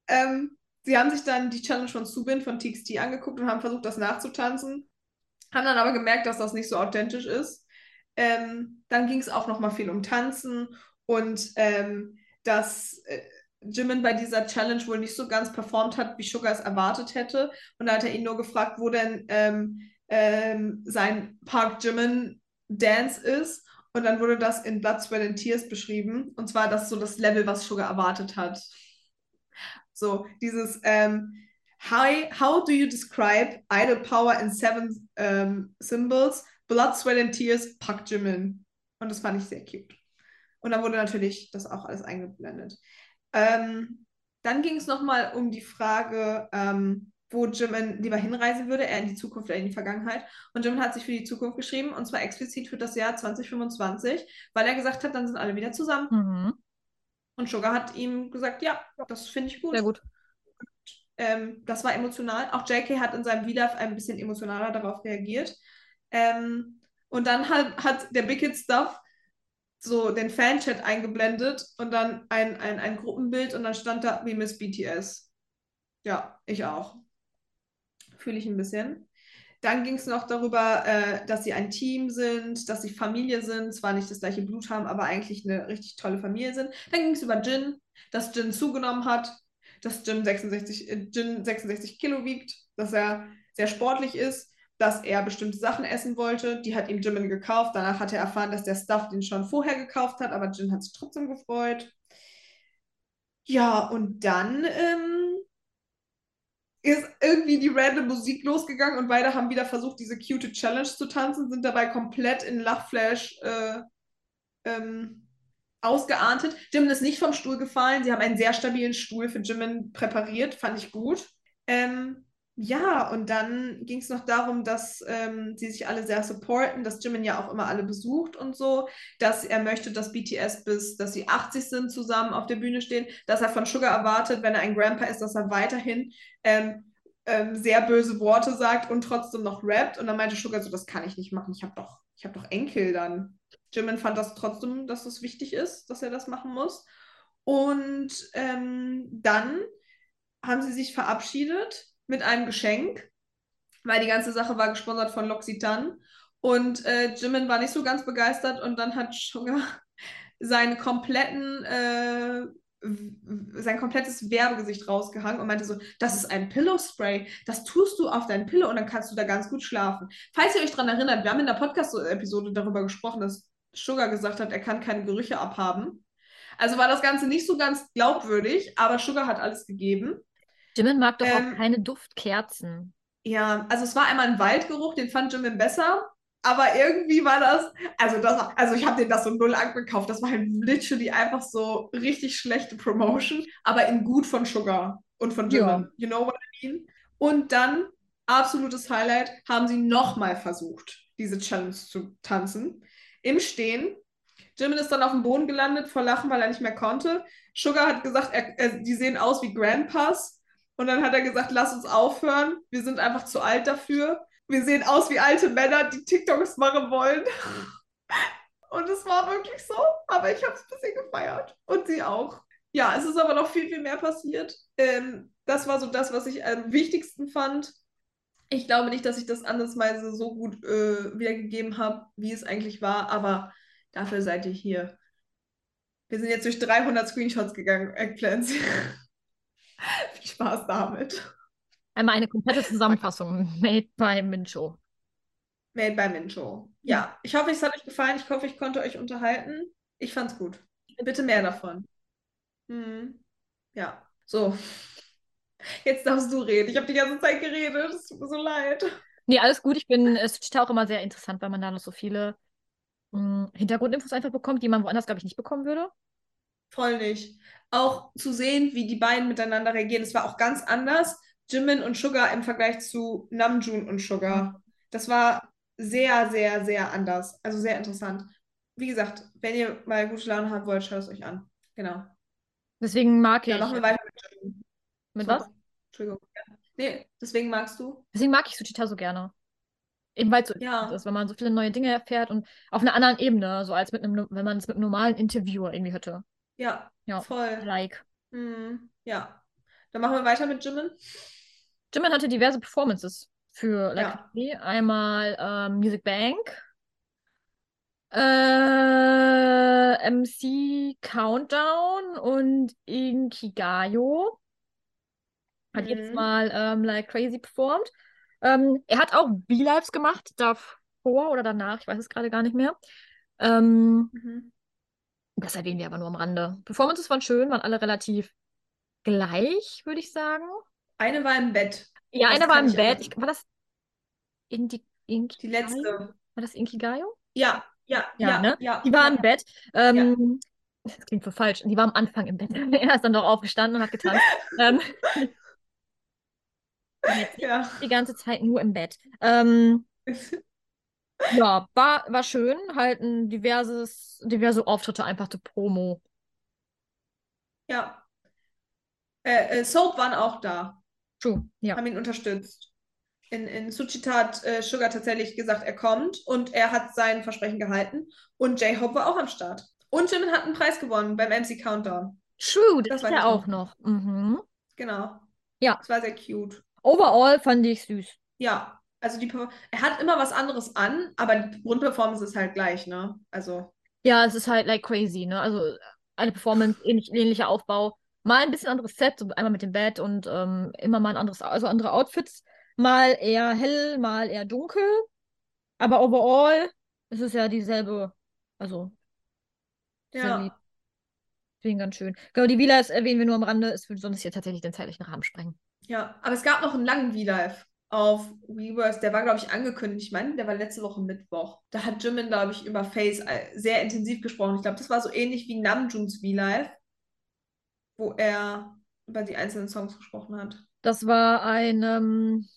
Ähm, sie haben sich dann die Challenge von Subin von TXT angeguckt und haben versucht, das nachzutanzen. Haben dann aber gemerkt, dass das nicht so authentisch ist. Ähm, dann ging es auch noch mal viel um Tanzen und ähm, dass äh, Jimin bei dieser Challenge wohl nicht so ganz performt hat, wie Sugar es erwartet hätte. Und da hat er ihn nur gefragt, wo denn ähm, ähm, sein Park Jimin Dance ist. Und dann wurde das in Blood, Sweat and Tears beschrieben. Und zwar das so das Level, was Sugar erwartet hat. So, dieses ähm, how, how do you describe idol power in seven ähm, symbols? Blood, Sweat and Tears, Park Jimin. Und das fand ich sehr cute. Und dann wurde natürlich das auch alles eingeblendet. Ähm, dann ging es nochmal um die Frage, ähm, wo Jimin lieber hinreisen würde, er in die Zukunft oder in die Vergangenheit. Und Jimin hat sich für die Zukunft geschrieben, und zwar explizit für das Jahr 2025, weil er gesagt hat, dann sind alle wieder zusammen. Mhm. Und Sugar hat ihm gesagt, ja, das finde ich gut. Sehr gut. Ähm, das war emotional. Auch JK hat in seinem Video ein bisschen emotionaler darauf reagiert. Ähm, und dann hat, hat der Big Hit Stuff so den Fanchat eingeblendet und dann ein, ein, ein Gruppenbild und dann stand da We Miss BTS. Ja, ich auch. Fühle ich ein bisschen. Dann ging es noch darüber, äh, dass sie ein Team sind, dass sie Familie sind, zwar nicht das gleiche Blut haben, aber eigentlich eine richtig tolle Familie sind. Dann ging es über Jin, dass Jin zugenommen hat, dass Jin 66, äh, Jin 66 Kilo wiegt, dass er sehr sportlich ist, dass er bestimmte Sachen essen wollte. Die hat ihm Jimin gekauft. Danach hat er erfahren, dass der Stuff den schon vorher gekauft hat, aber Jin hat sich trotzdem gefreut. Ja, und dann ähm, ist irgendwie die random Musik losgegangen und beide haben wieder versucht, diese cute Challenge zu tanzen, sind dabei komplett in Lachflash äh, ähm, ausgeartet. Jimin ist nicht vom Stuhl gefallen. Sie haben einen sehr stabilen Stuhl für Jimin präpariert, fand ich gut. Ähm, ja, und dann ging es noch darum, dass ähm, sie sich alle sehr supporten, dass Jimin ja auch immer alle besucht und so, dass er möchte, dass BTS bis, dass sie 80 sind, zusammen auf der Bühne stehen, dass er von Sugar erwartet, wenn er ein Grandpa ist, dass er weiterhin ähm, ähm, sehr böse Worte sagt und trotzdem noch rappt. Und dann meinte Sugar so, das kann ich nicht machen, ich habe doch, habe doch Enkel dann. Jimin fand das trotzdem, dass es wichtig ist, dass er das machen muss. Und ähm, dann haben sie sich verabschiedet mit einem Geschenk, weil die ganze Sache war gesponsert von L'Occitane. Und äh, Jimin war nicht so ganz begeistert und dann hat Sugar (laughs) seinen kompletten, äh, sein komplettes Werbegesicht rausgehangen und meinte so, das ist ein Pillow Spray, das tust du auf dein Pillow und dann kannst du da ganz gut schlafen. Falls ihr euch daran erinnert, wir haben in der Podcast-Episode darüber gesprochen, dass Sugar gesagt hat, er kann keine Gerüche abhaben. Also war das Ganze nicht so ganz glaubwürdig, aber Sugar hat alles gegeben. Jimin mag doch Ähm, auch keine Duftkerzen. Ja, also es war einmal ein Waldgeruch, den fand Jimin besser, aber irgendwie war das, also das, also ich habe den das so null angekauft, das war halt literally einfach so richtig schlechte Promotion, aber in gut von Sugar und von Jimin. Ja. You know what I mean? Und dann, absolutes Highlight, haben sie nochmal versucht, diese Challenge zu tanzen. Im Stehen. Jimin ist dann auf dem Boden gelandet vor Lachen, weil er nicht mehr konnte. Sugar hat gesagt, er, er, die sehen aus wie Grandpas. Und dann hat er gesagt, lass uns aufhören. Wir sind einfach zu alt dafür. Wir sehen aus wie alte Männer, die TikToks machen wollen. (laughs) Und es war wirklich so. Aber ich habe es ein bisschen gefeiert. Und sie auch. Ja, es ist aber noch viel, viel mehr passiert. Ähm, das war so das, was ich am wichtigsten fand. Ich glaube nicht, dass ich das andersweise so gut äh, wiedergegeben habe, wie es eigentlich war. Aber dafür seid ihr hier. Wir sind jetzt durch 300 Screenshots gegangen, Eggplants. (laughs) (laughs) Viel Spaß damit. Einmal eine komplette Zusammenfassung made by Mincho. Made by Mincho. Ja, ich hoffe, es hat euch gefallen. Ich hoffe, ich konnte euch unterhalten. Ich fand's gut. Bitte mehr davon. Mhm. Ja, so. Jetzt darfst du reden. Ich habe die ganze Zeit geredet. Es tut mir so leid. Nee, alles gut. Ich bin, es ist auch immer sehr interessant, weil man da noch so viele mh, Hintergrundinfos einfach bekommt, die man woanders, glaube ich, nicht bekommen würde. Voll nicht. Auch zu sehen, wie die beiden miteinander reagieren. Es war auch ganz anders. Jimin und Sugar im Vergleich zu Namjoon und Sugar. Das war sehr, sehr, sehr anders. Also sehr interessant. Wie gesagt, wenn ihr mal gute Laune haben wollt, schaut es euch an. Genau. Deswegen mag Ja, ich. machen wir weiter mit Jimin. Mit was? Entschuldigung. Ja. Nee, deswegen magst du? Deswegen mag ich Suchita so gerne. Eben weil es so Ja. interessant ist, wenn man so viele neue Dinge erfährt und auf einer anderen Ebene, so als mit einem, wenn man es mit einem normalen Interviewer irgendwie hätte. Ja, Ja, voll. like. Hm, ja. Dann machen wir weiter mit Jimin. Jimin hatte diverse Performances für Like Ja. Me. Einmal ähm, Music Bank, äh, MC Countdown und Inkigayo. Hat jedes Mhm. Mal ähm, Like Crazy performt. Ähm, er hat auch V-Lives gemacht, davor oder danach, ich weiß es gerade gar nicht mehr. Ähm, Mhm. Das erwähnen wir aber nur am Rande. Performances waren schön, waren alle relativ gleich, würde ich sagen. Eine war im Bett. Ja, Das einer war im ich Bett. Ich, war das Indi Inkigayo? Die letzte. War das Inkigayo? Ja, ja, Ja, ja, ne? ja. Die war im ja. Bett. Ähm, Das klingt so falsch. Die war am Anfang im Bett. (laughs) Er ist dann doch aufgestanden und hat getanzt. (laughs) ähm, die ganze Zeit nur im Bett. Ähm, (laughs) ja, war, war schön. Halt ein diverses, diverse Auftritte einfach zur Promo. Ja. Äh, äh, Soap waren auch da, True, ja. haben ihn unterstützt. In, in Suchita hat äh, Sugar tatsächlich gesagt, er kommt und er hat sein Versprechen gehalten. Und J-Hope war auch am Start. Und Jimin hat einen Preis gewonnen beim MC Countdown. True, das Das weiß ja auch noch. Mhm. Genau. Ja. Es war sehr cute. Overall fand ich süß. Ja, also die, er hat immer was anderes an, aber die Grundperformance ist halt gleich, ne? Also, Ja, es ist halt like crazy, ne? Also eine Performance, ähnlich, ähnlicher Aufbau. Mal ein bisschen anderes Set, so einmal mit dem Bett und ähm, immer mal ein anderes, also andere Outfits. Mal eher hell, mal eher dunkel. Aber overall ist es ja dieselbe, also dieselbe ja. Deswegen ganz schön. Genau, die Villa erwähnen wir nur am Rande. Es würde sonst hier tatsächlich den zeitlichen Rahmen sprengen. Ja, aber es gab noch einen langen V-Live auf Weverse. Der war, glaube ich, angekündigt. Ich meine, der war letzte Woche Mittwoch. Da hat Jimin, glaube ich, über Face äh, sehr intensiv gesprochen. Ich glaube, das war so ähnlich wie Namjoons V-Live, wo er über die einzelnen Songs gesprochen hat. Das war ein, ähm,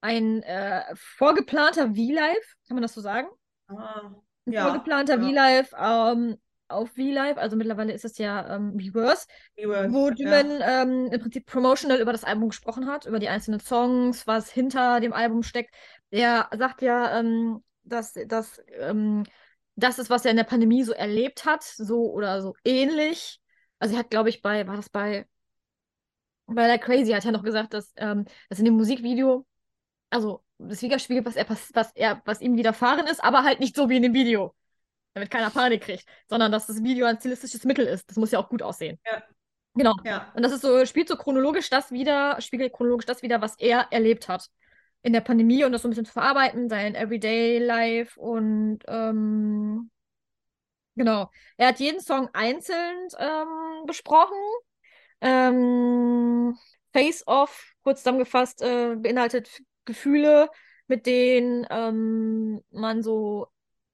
ein äh, vorgeplanter V-Live, kann man das so sagen? Ah, Ein ja. vorgeplanter ja. V-Live ähm, auf V-Live, also mittlerweile ist es ja ähm, Reverse, Weverse, wo ja. Jimin ähm, im Prinzip promotional über das Album gesprochen hat, über die einzelnen Songs, was hinter dem Album steckt. Er sagt ja, ähm, dass, dass ähm, das ist, was er in der Pandemie so erlebt hat, so oder so ähnlich. Also er hat, glaube ich, bei, war das bei, bei der Crazy, hat er noch gesagt, dass, ähm, dass in dem Musikvideo, also das widerspiegelt, was er, was er, was ihm widerfahren ist, aber halt nicht so wie in dem Video damit keiner Panik kriegt, sondern dass das Video ein stilistisches Mittel ist. Das muss ja auch gut aussehen. Ja. Genau. Ja, Und das ist so, spielt so chronologisch das wieder, spiegelt chronologisch das wieder, was er erlebt hat in der Pandemie und das so ein bisschen zu verarbeiten, sein Everyday Life und ähm, genau. Er hat jeden Song einzeln ähm, besprochen. Ähm, Face Off, kurz zusammengefasst, äh, beinhaltet Gefühle, mit denen ähm, man so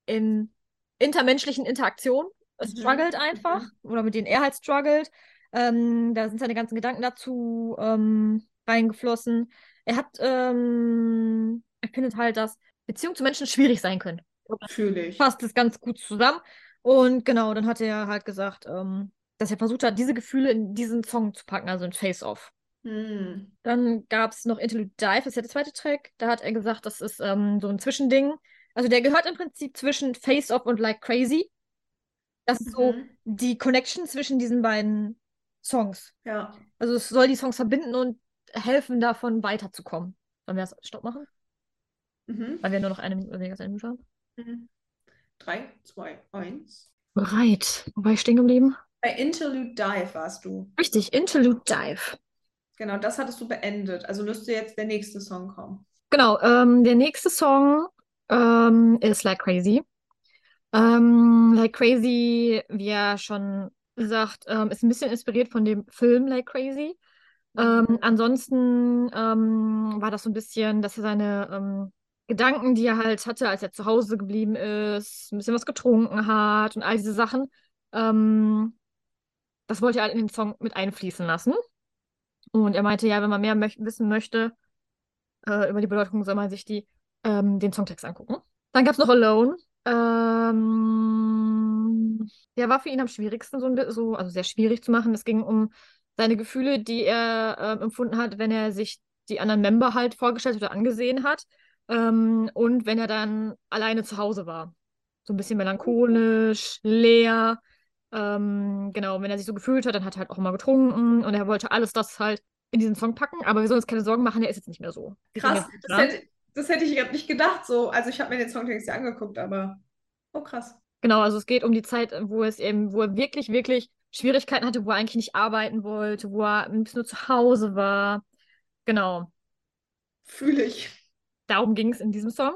in intermenschlichen Interaktionen Mhm. struggelt einfach oder mit denen er halt struggelt. Ähm, da sind seine ganzen Gedanken dazu ähm, reingeflossen. Er hat, ähm, er findet halt, dass Beziehungen zu Menschen schwierig sein können. fühle ich. Fasst das ganz gut zusammen. Und genau, dann hat er halt gesagt, ähm, dass er versucht hat, diese Gefühle in diesen Song zu packen, also in Face Off. Hm. Dann gab es noch Interlude Dive, das ist ja der zweite Track. Da hat er gesagt, das ist ähm, so ein Zwischending. Also der gehört im Prinzip zwischen Face Off und Like Crazy. Das ist so Mhm. die Connection zwischen diesen beiden Songs. Ja. Also es soll die Songs verbinden und helfen, davon weiterzukommen. Sollen wir das Stopp machen? Mhm. Weil wir nur noch eine Minute weniger Minute haben. Mhm. Drei, zwei, eins. Bereit. Wo war ich stehen geblieben? Bei Interlude Dive warst du. Richtig, Interlude Dive. Genau, das hattest du beendet. Also müsste jetzt der nächste Song kommen. Genau, ähm, der nächste Song ähm, ist Like Crazy. Ähm, like Crazy, wie er schon sagt, ähm, ist ein bisschen inspiriert von dem Film Like Crazy. Ähm, ansonsten ähm, war das so ein bisschen, dass er seine ähm, Gedanken, die er halt hatte, als er zu Hause geblieben ist, ein bisschen was getrunken hat und all diese Sachen, das wollte er halt in den Song mit einfließen lassen. Und er meinte, ja, wenn man mehr möch wissen möchte äh, über die Bedeutung, soll man sich die, ähm, den Songtext angucken. Dann gab es noch Alone. Ähm, der war für ihn am schwierigsten, so, ein so, also sehr schwierig zu machen. Es ging um seine Gefühle, die er ähm, empfunden hat, wenn er sich die anderen Member halt vorgestellt oder angesehen hat. Ähm, und wenn er dann alleine zu Hause war. So ein bisschen melancholisch, leer. Ähm, genau, wenn er sich so gefühlt hat, dann hat er halt auch immer getrunken und er wollte alles das halt in diesen Song packen, aber wir sollen uns keine Sorgen machen, er ist jetzt nicht mehr so. Krass, das da. hätte, das hätte ich gerade nicht gedacht. So. Also ich habe mir den Songtext ja angeguckt, aber oh krass. Genau, also es geht um die Zeit, wo es eben, wo er wirklich, wirklich Schwierigkeiten hatte, wo er eigentlich nicht arbeiten wollte, wo er ein bisschen nur zu Hause war. Genau, Fühle ich. darum ging es in diesem Song.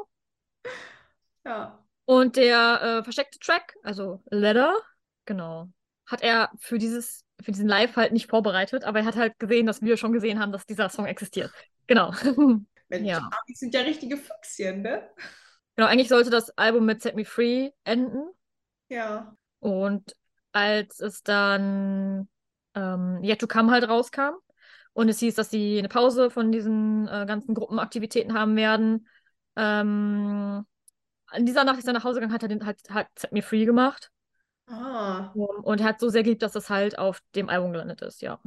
Ja. Und der äh, versteckte Track, also Letter, genau, hat er für dieses, für diesen Live halt nicht vorbereitet, aber er hat halt gesehen, dass wir schon gesehen haben, dass dieser Song existiert. Genau. (laughs) Mensch, Ja. Amis sind ja richtige Füchschen, ne? Genau, eigentlich sollte das Album mit Set Me Free enden. Ja. Und als es dann ähm, Yet to Come halt rauskam und es hieß, dass sie eine Pause von diesen äh, ganzen Gruppenaktivitäten haben werden, ähm, an dieser Nacht ist er nach Hause gegangen, hat er den halt, hat Set Me Free gemacht Ah, und er hat so sehr geliebt, dass es halt auf dem Album gelandet ist, ja.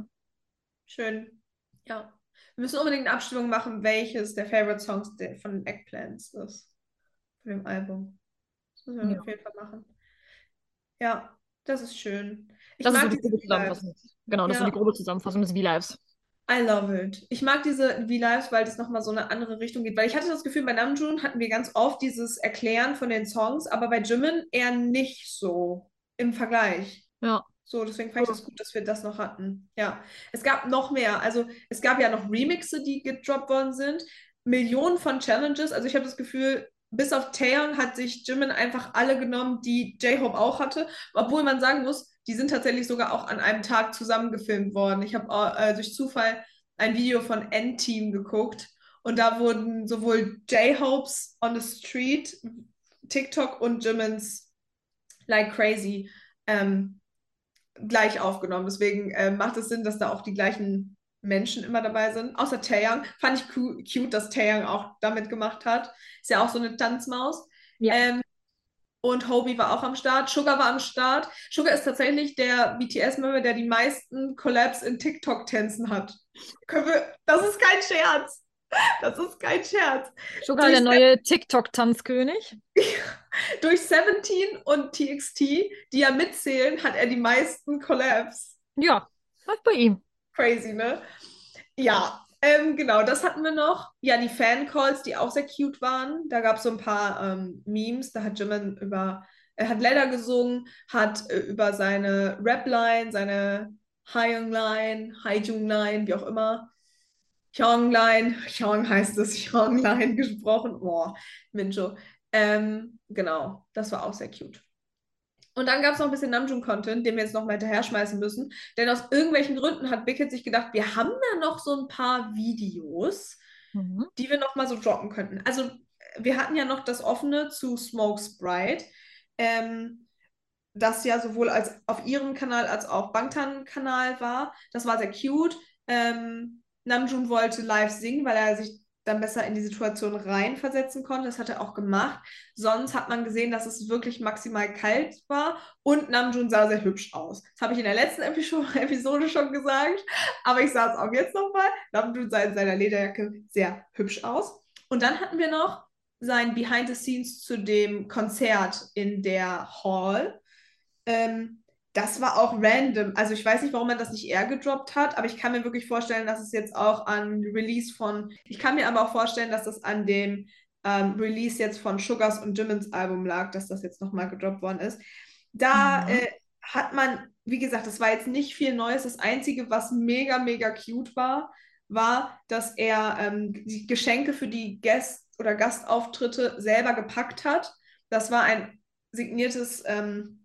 schön. Ja. Wir müssen unbedingt eine Abstimmung machen, welches der Favorite Songs von Eggplants ist. Von dem Album. Das müssen wir Ja. auf jeden Fall machen. Ja, das ist schön. Ich Das ist so die grobe. Zusammenfassung. Genau, das ist Ja. die grobe Zusammenfassung des V-Lives. I love it. Ich mag diese V-Lives, weil das nochmal so eine andere Richtung geht. Weil ich hatte das Gefühl, bei Namjoon hatten wir ganz oft dieses Erklären von den Songs, aber bei Jimin eher nicht so im Vergleich. Ja. So, deswegen fand ich das gut, dass wir das noch hatten. Ja. Es gab noch mehr. Also es gab ja noch Remixe, die gedroppt worden sind. Millionen von Challenges. Also ich habe das Gefühl, bis auf Taeyong hat sich Jimin einfach alle genommen, die J-Hope auch hatte. Obwohl man sagen muss, die sind tatsächlich sogar auch an einem Tag zusammengefilmt worden. Ich habe äh, durch Zufall ein Video von N-Team geguckt und da wurden sowohl J-Hopes on the Street, TikTok und Jimins Like Crazy ähm, gleich aufgenommen. Deswegen äh, macht es Sinn, dass da auch die gleichen Menschen immer dabei sind. Außer Taeyang. Fand ich cu cute, dass Taeyang auch damit gemacht hat. Ist ja auch so eine Tanzmaus. Ja. Ähm, und Hobie war auch am Start. Sugar war am Start. Sugar ist tatsächlich der BTS-Member, der die meisten Collabs in TikTok-Tänzen hat. Können wir, das ist kein Scherz. (laughs) Das ist kein Scherz. Sugar, Durch der neue TikTok-Tanzkönig. (laughs) Durch 17 und TXT, die ja mitzählen, hat er die meisten Collabs. Ja, läuft bei ihm. Crazy, ne? Ja, ähm, genau, das hatten wir noch. Ja, die Fan-Calls, die auch sehr cute waren. Da gab es so ein paar ähm, Memes. Da hat Jimin über, er hat Leather gesungen, hat äh, über seine Rap-Line, seine Hyung-Line, Haijung-Line, wie auch immer, Hyung-Line, Hyung heißt es, Hyung-Line gesprochen. Boah, Minjo. Ähm, genau, das war auch sehr cute. Und dann gab es noch ein bisschen Namjoon-Content, den wir jetzt noch mal hinterher schmeißen müssen. Denn aus irgendwelchen Gründen hat Big Hit sich gedacht, wir haben da noch so ein paar Videos, Mhm. die wir noch mal so droppen könnten. Also wir hatten ja noch das offene zu Smoke Sprite, ähm, das ja sowohl als auf ihrem Kanal als auch Bangtan-Kanal war. Das war sehr cute. Ähm, Namjoon wollte live singen, weil er sich dann besser in die Situation reinversetzen konnte. Das hat er auch gemacht. Sonst hat man gesehen, dass es wirklich maximal kalt war und Namjoon sah sehr hübsch aus. Das habe ich in der letzten Episo- (laughs) Episode schon gesagt, aber ich sage es auch jetzt nochmal. Namjoon sah in seiner Lederjacke sehr hübsch aus. Und dann hatten wir noch sein Behind the Scenes zu dem Konzert in der Hall. Ähm, das war auch random. Also ich weiß nicht, warum man das nicht eher gedroppt hat, aber ich kann mir wirklich vorstellen, dass es jetzt auch an Release von, ich kann mir aber auch vorstellen, dass das an dem ähm, Release jetzt von Sugars und Jimmins Album lag, dass das jetzt nochmal gedroppt worden ist. Da Mhm. äh, hat man, wie gesagt, das war jetzt nicht viel Neues. Das Einzige, was mega, mega cute war, war, dass er ähm, die Geschenke für die Gäste oder Gastauftritte selber gepackt hat. Das war ein signiertes ähm,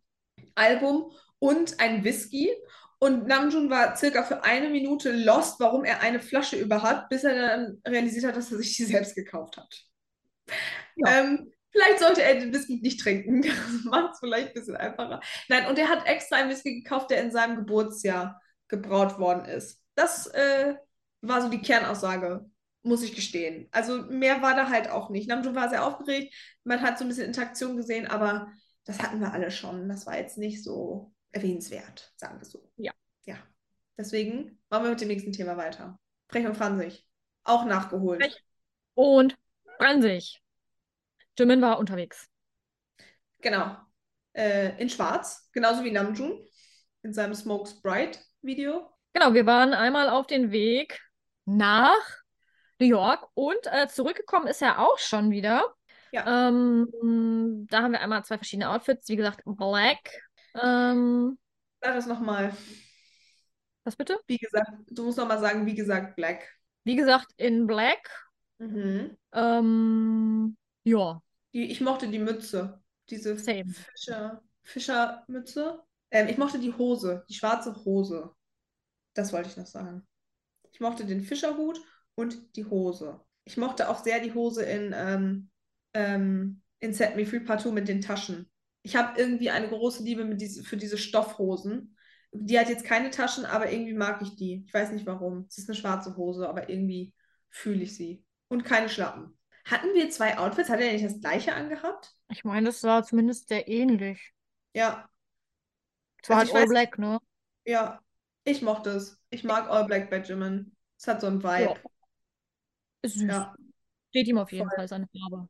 Album und ein Whisky. Und Namjoon war circa für eine Minute lost, warum er eine Flasche über hat, bis er dann realisiert hat, dass er sich die selbst gekauft hat. Ja. Ähm, vielleicht sollte er den Whisky nicht trinken. (laughs) Das macht es vielleicht ein bisschen einfacher. Nein, und er hat extra einen Whisky gekauft, der in seinem Geburtsjahr gebraut worden ist. Das äh, war so die Kernaussage, muss ich gestehen. Also mehr war da halt auch nicht. Namjoon war sehr aufgeregt, man hat so ein bisschen Interaktion gesehen, aber das hatten wir alle schon. Das war jetzt nicht so erwähnenswert, sagen wir so. Ja. Ja. Deswegen machen wir mit dem nächsten Thema weiter. Frech und Franzig. Auch nachgeholt. Frech. Und Fransig. Jimin war unterwegs. Genau. Äh, in schwarz, genauso wie Namjoon in seinem Smoke Sprite Video. Genau, wir waren einmal auf den Weg nach New York und äh, zurückgekommen ist er auch schon wieder. Ja. Ähm, da haben wir einmal zwei verschiedene Outfits. Wie gesagt, Black. Ähm, Sag das nochmal. was bitte? Wie gesagt, du musst nochmal sagen, wie gesagt, Black. Wie gesagt, in Black. Mhm. Ähm, ja, Die, ich mochte die Mütze. Diese Same. Fischer, Fischermütze. Ähm, ich mochte die Hose, die schwarze Hose. Das wollte ich noch sagen. Ich mochte den Fischerhut und die Hose. Ich mochte auch sehr die Hose in, ähm, ähm, in Set Me Free Part 2 mit den Taschen. Ich habe irgendwie eine große Liebe mit diese, für diese Stoffhosen. Die hat jetzt keine Taschen, aber irgendwie mag ich die. Ich weiß nicht warum. Es ist eine schwarze Hose, aber irgendwie fühle ich sie. Und keine Schlappen. Hatten wir zwei Outfits? Hat er nicht das gleiche angehabt? ich meine, das war zumindest sehr ähnlich. Ja, Es war Also halt ich All Black, ne? ja. Ich mochte es. Ich mag All Black bei Jimin. Es hat so einen Vibe. Ist süß. Ja. Steht ihm auf jeden Fall seine Farbe.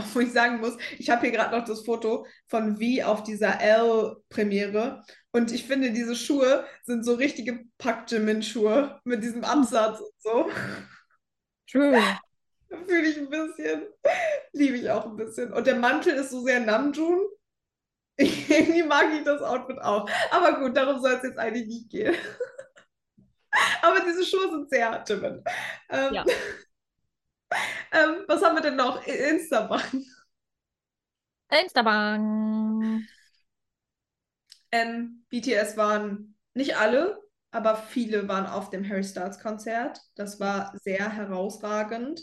(laughs) Obwohl ich sagen muss, ich habe hier gerade noch das Foto von V auf dieser L-Premiere. Und ich finde, diese Schuhe sind so richtige Pack-Jimin-Schuhe mit diesem Absatz und so. Schön. (laughs) Fühle ich ein bisschen. Liebe ich auch ein bisschen. Und der Mantel ist so sehr Namjoon. (laughs) Irgendwie mag ich das Outfit auch. Aber gut, darum soll es jetzt eigentlich nicht gehen. Aber diese Schuhe sind sehr Jimin. Ähm, Ja. (laughs) ähm, was haben wir denn noch? Instabank. Instabank. Ähm, BTS waren nicht alle, aber viele waren auf dem Harry Styles Konzert. Das war sehr herausragend.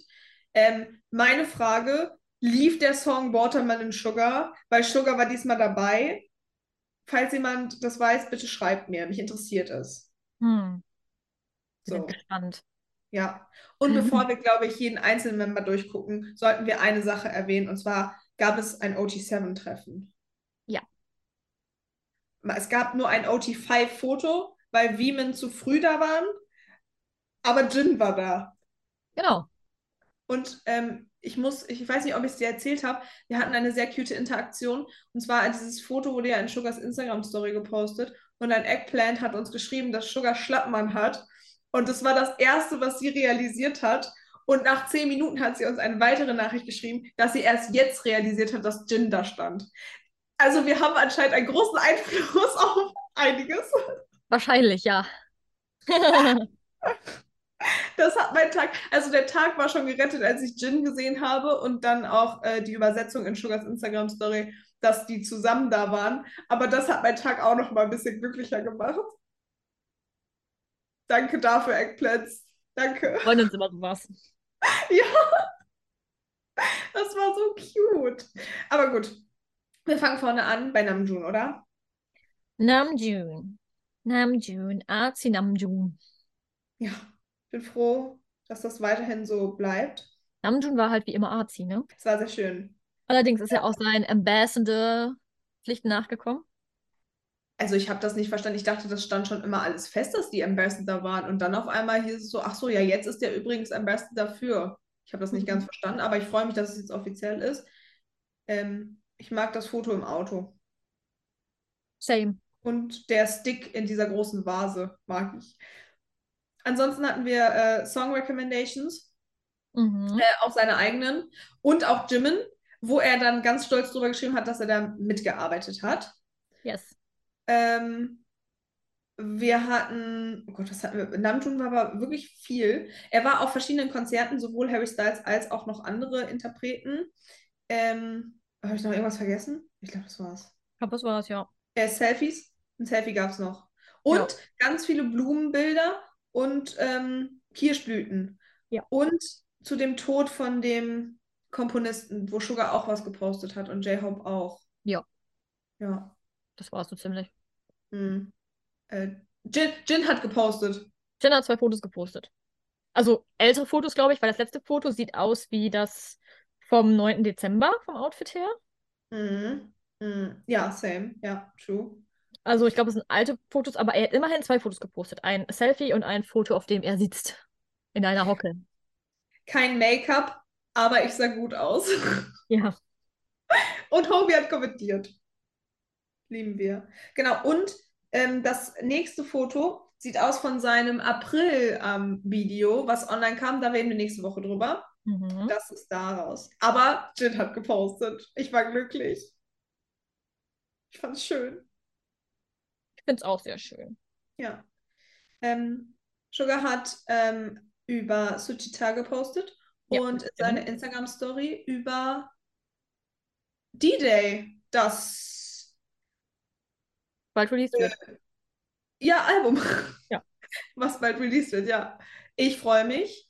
Ähm, meine Frage, lief der Song Watermelon Sugar? Weil Sugar war diesmal dabei. Falls jemand das weiß, bitte schreibt mir. Mich interessiert es. Hm. So, sind gespannt. Ja. Und bevor (laughs) wir, glaube ich, jeden einzelnen Member durchgucken, sollten wir eine Sache erwähnen. Und zwar gab es ein OT7-Treffen. Ja. Es gab nur ein OT5-Foto, weil Wiemen zu früh da waren. Aber Jin war da. Genau. Und ähm, ich muss, ich weiß nicht, ob ich es dir erzählt habe, wir hatten eine sehr cute Interaktion. Und zwar dieses Foto wurde ja in Sugars Instagram-Story gepostet. Und ein Eggplant hat uns geschrieben, dass Sugar Schlappmann hat. Und das war das Erste, was sie realisiert hat. Und nach zehn Minuten hat sie uns eine weitere Nachricht geschrieben, dass sie erst jetzt realisiert hat, dass Jin da stand. Also wir haben anscheinend einen großen Einfluss (laughs) auf einiges. Wahrscheinlich, ja. (laughs) Das hat mein Tag, also der Tag war schon gerettet, als ich Jin gesehen habe und dann auch äh, die Übersetzung in Sugars Instagram-Story, dass die zusammen da waren. Aber das hat meinen Tag auch noch mal ein bisschen glücklicher gemacht. Danke dafür, Eggplants. Danke. Freuen uns immer sowas. (laughs) Ja, das war so cute. Aber gut, wir fangen vorne an bei Namjoon, oder? Namjoon. Namjoon. Arzi Namjoon. Ja, ich bin froh, dass das weiterhin so bleibt. Namjoon war halt wie immer Arzi, ne? Es war sehr schön. Allerdings ist er auch seinen Ambassador-Pflichten nachgekommen. Also ich habe das nicht verstanden. Ich dachte, das stand schon immer alles fest, dass die Ambassador waren. Und dann auf einmal hieß es so, ach so, ja, jetzt ist der übrigens Ambassador für. Ich habe das nicht Mhm. ganz verstanden, aber ich freue mich, dass es jetzt offiziell ist. Ähm, ich mag das Foto im Auto. Same. Und der Stick in dieser großen Vase mag ich. Ansonsten hatten wir äh, Song Recommendations, Mhm. äh, auch seine eigenen. Und auch Jimin, wo er dann ganz stolz drüber geschrieben hat, dass er da mitgearbeitet hat. Yes. Ähm, wir hatten, oh Gott, was hatten wir? Namjoon war aber wirklich viel. Er war auf verschiedenen Konzerten, sowohl Harry Styles als auch noch andere Interpreten. Ähm, habe ich noch irgendwas vergessen? Ich glaube, das war's. Ich glaube, das war's, ja. Äh, Selfies. Ein Selfie gab es noch. Und Ja. ganz viele Blumenbilder und ähm, Kirschblüten. Ja. Und zu dem Tod von dem Komponisten, wo Sugar auch was gepostet hat und J-Hope auch. Ja. Ja. Das war's so ziemlich. Hm. Äh, Jin, Jin hat gepostet. Jen hat zwei Fotos gepostet. Also ältere Fotos, glaube ich, weil das letzte Foto sieht aus wie das vom 9. Dezember vom Outfit her. Mhm. Mhm. Ja, same. Ja, true. Also ich glaube, es sind alte Fotos, aber er hat immerhin zwei Fotos gepostet. Ein Selfie und ein Foto, auf dem er sitzt. In einer Hocke. Kein Make-up, aber ich sah gut aus. Ja. (laughs) Und Hobie hat kommentiert. Lieben wir. Genau. Und ähm, das nächste Foto sieht aus von seinem April-Video, was online kam. Da reden wir nächste Woche drüber. Mhm. Das ist daraus. Aber Jin hat gepostet. Ich war glücklich. Ich fand's schön. Ich finde es auch sehr schön. Ja. Ähm, Sugar hat ähm, über Suchita gepostet Ja, und seine Instagram-Story über D-Day, das Bald released wird. ja, Album, Ja. (laughs) was bald released wird, ja. Ich freue mich.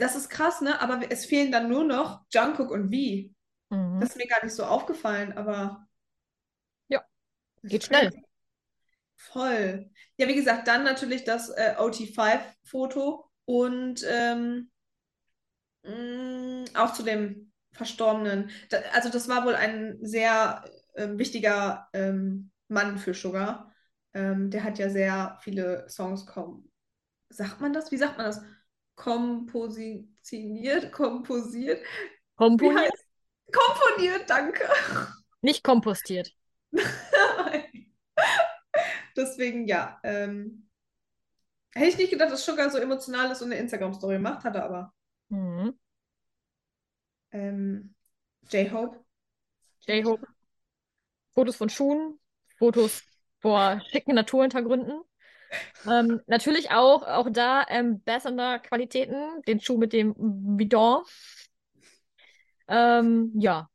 Das ist krass, ne? Aber es fehlen dann nur noch Jungkook und V. Mhm. Das ist mir gar nicht so aufgefallen, aber Ja, geht schnell. Voll. Ja, wie gesagt, dann natürlich das äh, OT5-Foto und ähm, mh, auch zu dem Verstorbenen. Da, also das war wohl ein sehr ähm, wichtiger ähm, Mann für Sugar. Ähm, der hat ja sehr viele Songs kom sagt man das? Wie sagt man das? Kompositioniert, komposiert. Komponiert? dir, danke. (laughs) Nicht kompostiert. Deswegen, ja. Ähm, hätte ich nicht gedacht, dass Sugar so emotional ist und eine Instagram-Story macht, hat er aber. Mhm. Ähm, J-Hope. J-Hope. Fotos von Schuhen, Fotos vor schicken Naturhintergründen. Ähm, natürlich auch, auch da Ambassador-Qualitäten, den Schuh mit dem Bidon. Ähm, ja,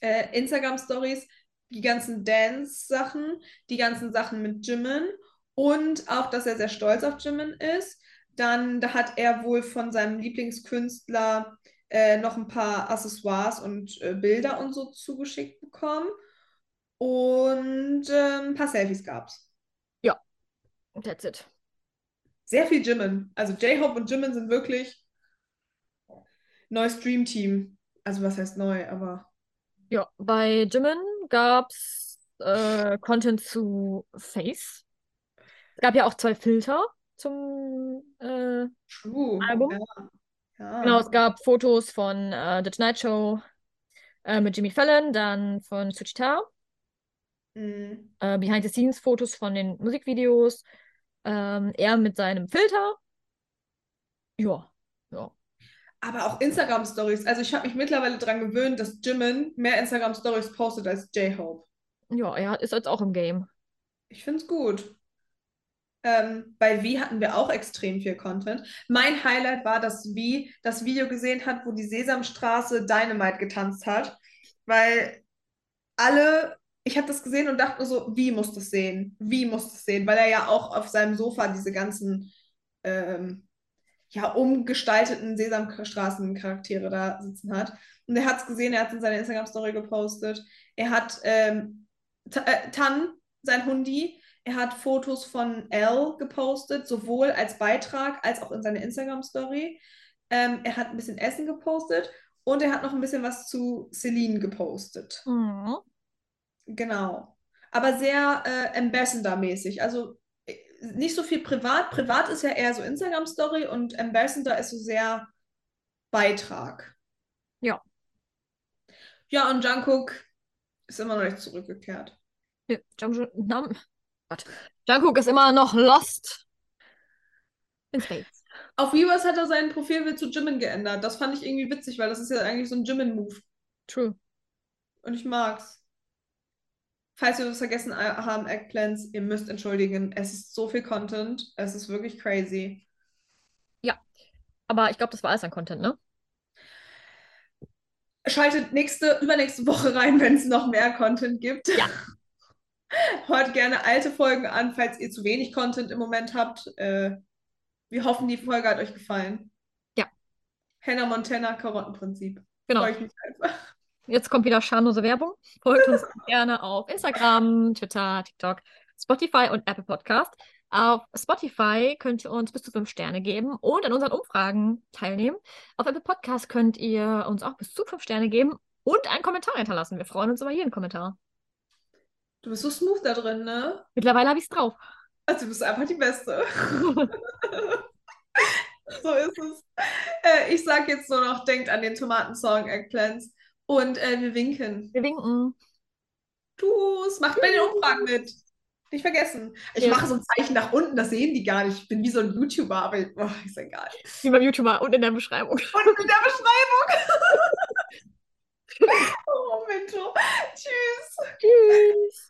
Äh, Instagram-Stories, die ganzen Dance-Sachen, die ganzen Sachen mit Jimin und auch, dass er sehr stolz auf Jimin ist. Dann, da hat er wohl von seinem Lieblingskünstler äh, noch ein paar Accessoires und äh, Bilder und so zugeschickt bekommen. Und ähm, ein paar Selfies gab's. that's it. Sehr viel Jimin. Also J-Hope und Jimin sind wirklich neues Dream-Team. Also was heißt neu, aber Ja, bei Jimin gab's äh, Content zu Face. Es gab ja auch zwei Filter zum äh, true. Album. Ja. Ja. Genau, es gab Fotos von äh, The Tonight Show äh, mit Jimmy Fallon, dann von Suchita, Mhm. äh, Behind-the-Scenes-Fotos von den Musikvideos, ähm, er mit seinem Filter. Ja, ja. Aber auch Instagram-Stories. Also ich habe mich mittlerweile daran gewöhnt, dass Jimin mehr Instagram-Stories postet als J-Hope. Ja, er ist jetzt auch im Game. Ich finde es gut. Ähm, bei Vi hatten wir auch extrem viel Content. Mein Highlight war, dass Vi das Video gesehen hat, wo die Sesamstraße Dynamite getanzt hat. Weil alle, ich habe das gesehen und dachte so, wie muss das sehen? Wie muss das sehen? Weil er ja auch auf seinem Sofa diese ganzen ähm, ja, umgestalteten Sesamstraßen-Charaktere da sitzen hat. Und er hat es gesehen, er hat es in seiner Instagram-Story gepostet. Er hat ähm, äh, Tan, sein Hundi, er hat Fotos von Elle gepostet, sowohl als Beitrag als auch in seiner Instagram-Story. Ähm, er hat ein bisschen Essen gepostet und er hat noch ein bisschen was zu Celine gepostet. Mhm. Genau. Aber sehr äh, Ambassador-mäßig. Also äh, nicht so viel privat. Privat ist ja eher so Instagram-Story und Ambassador ist so sehr Beitrag. Ja. Ja, und Jungkook ist immer noch nicht zurückgekehrt. Ja, Gott. Jungkook ist immer noch lost in space. Auf Weavers hat er sein Profilbild zu Jimin geändert. Das fand ich irgendwie witzig, weil das ist ja eigentlich so ein Jimin-Move. True. Und ich mag's. Falls wir was vergessen haben, Eggplants, ihr müsst entschuldigen. Es ist so viel Content. Es ist wirklich crazy. Aber ich glaube, das war alles an Content, ne? Schaltet nächste, übernächste Woche rein, (laughs) wenn es noch mehr Content gibt. Ja. (laughs) Hört gerne alte Folgen an, falls ihr zu wenig Content im Moment habt. Äh, wir hoffen, die Folge hat euch gefallen. Ja. Hannah Montana, Karottenprinzip. Genau. Freue ich mich einfach. Jetzt kommt wieder schamlose Werbung. Folgt uns (laughs) gerne auf Instagram, Twitter, TikTok, Spotify und Apple Podcast. Auf Spotify könnt ihr uns bis zu fünf Sterne geben und an unseren Umfragen teilnehmen. Auf Apple Podcast könnt ihr uns auch bis zu fünf Sterne geben und einen Kommentar hinterlassen. Wir freuen uns über jeden Kommentar. Du bist so smooth da drin, ne? Mittlerweile habe ich es drauf. Also du bist einfach die Beste. (laughs) (laughs) so ist es. Äh, ich sag jetzt nur noch, denkt an den Tomatensong Eggplants. Und äh, wir winken. Wir winken. Tschüss. Macht bei den Umfragen mit. Nicht vergessen. Ich Ja. mache so ein Zeichen nach unten, das sehen die gar nicht. Ich bin wie so ein YouTuber, aber oh, ist egal. Wie beim YouTuber und in der Beschreibung. (laughs) Und in der Beschreibung. (laughs) oh, Mensch. Tschüss. Tschüss.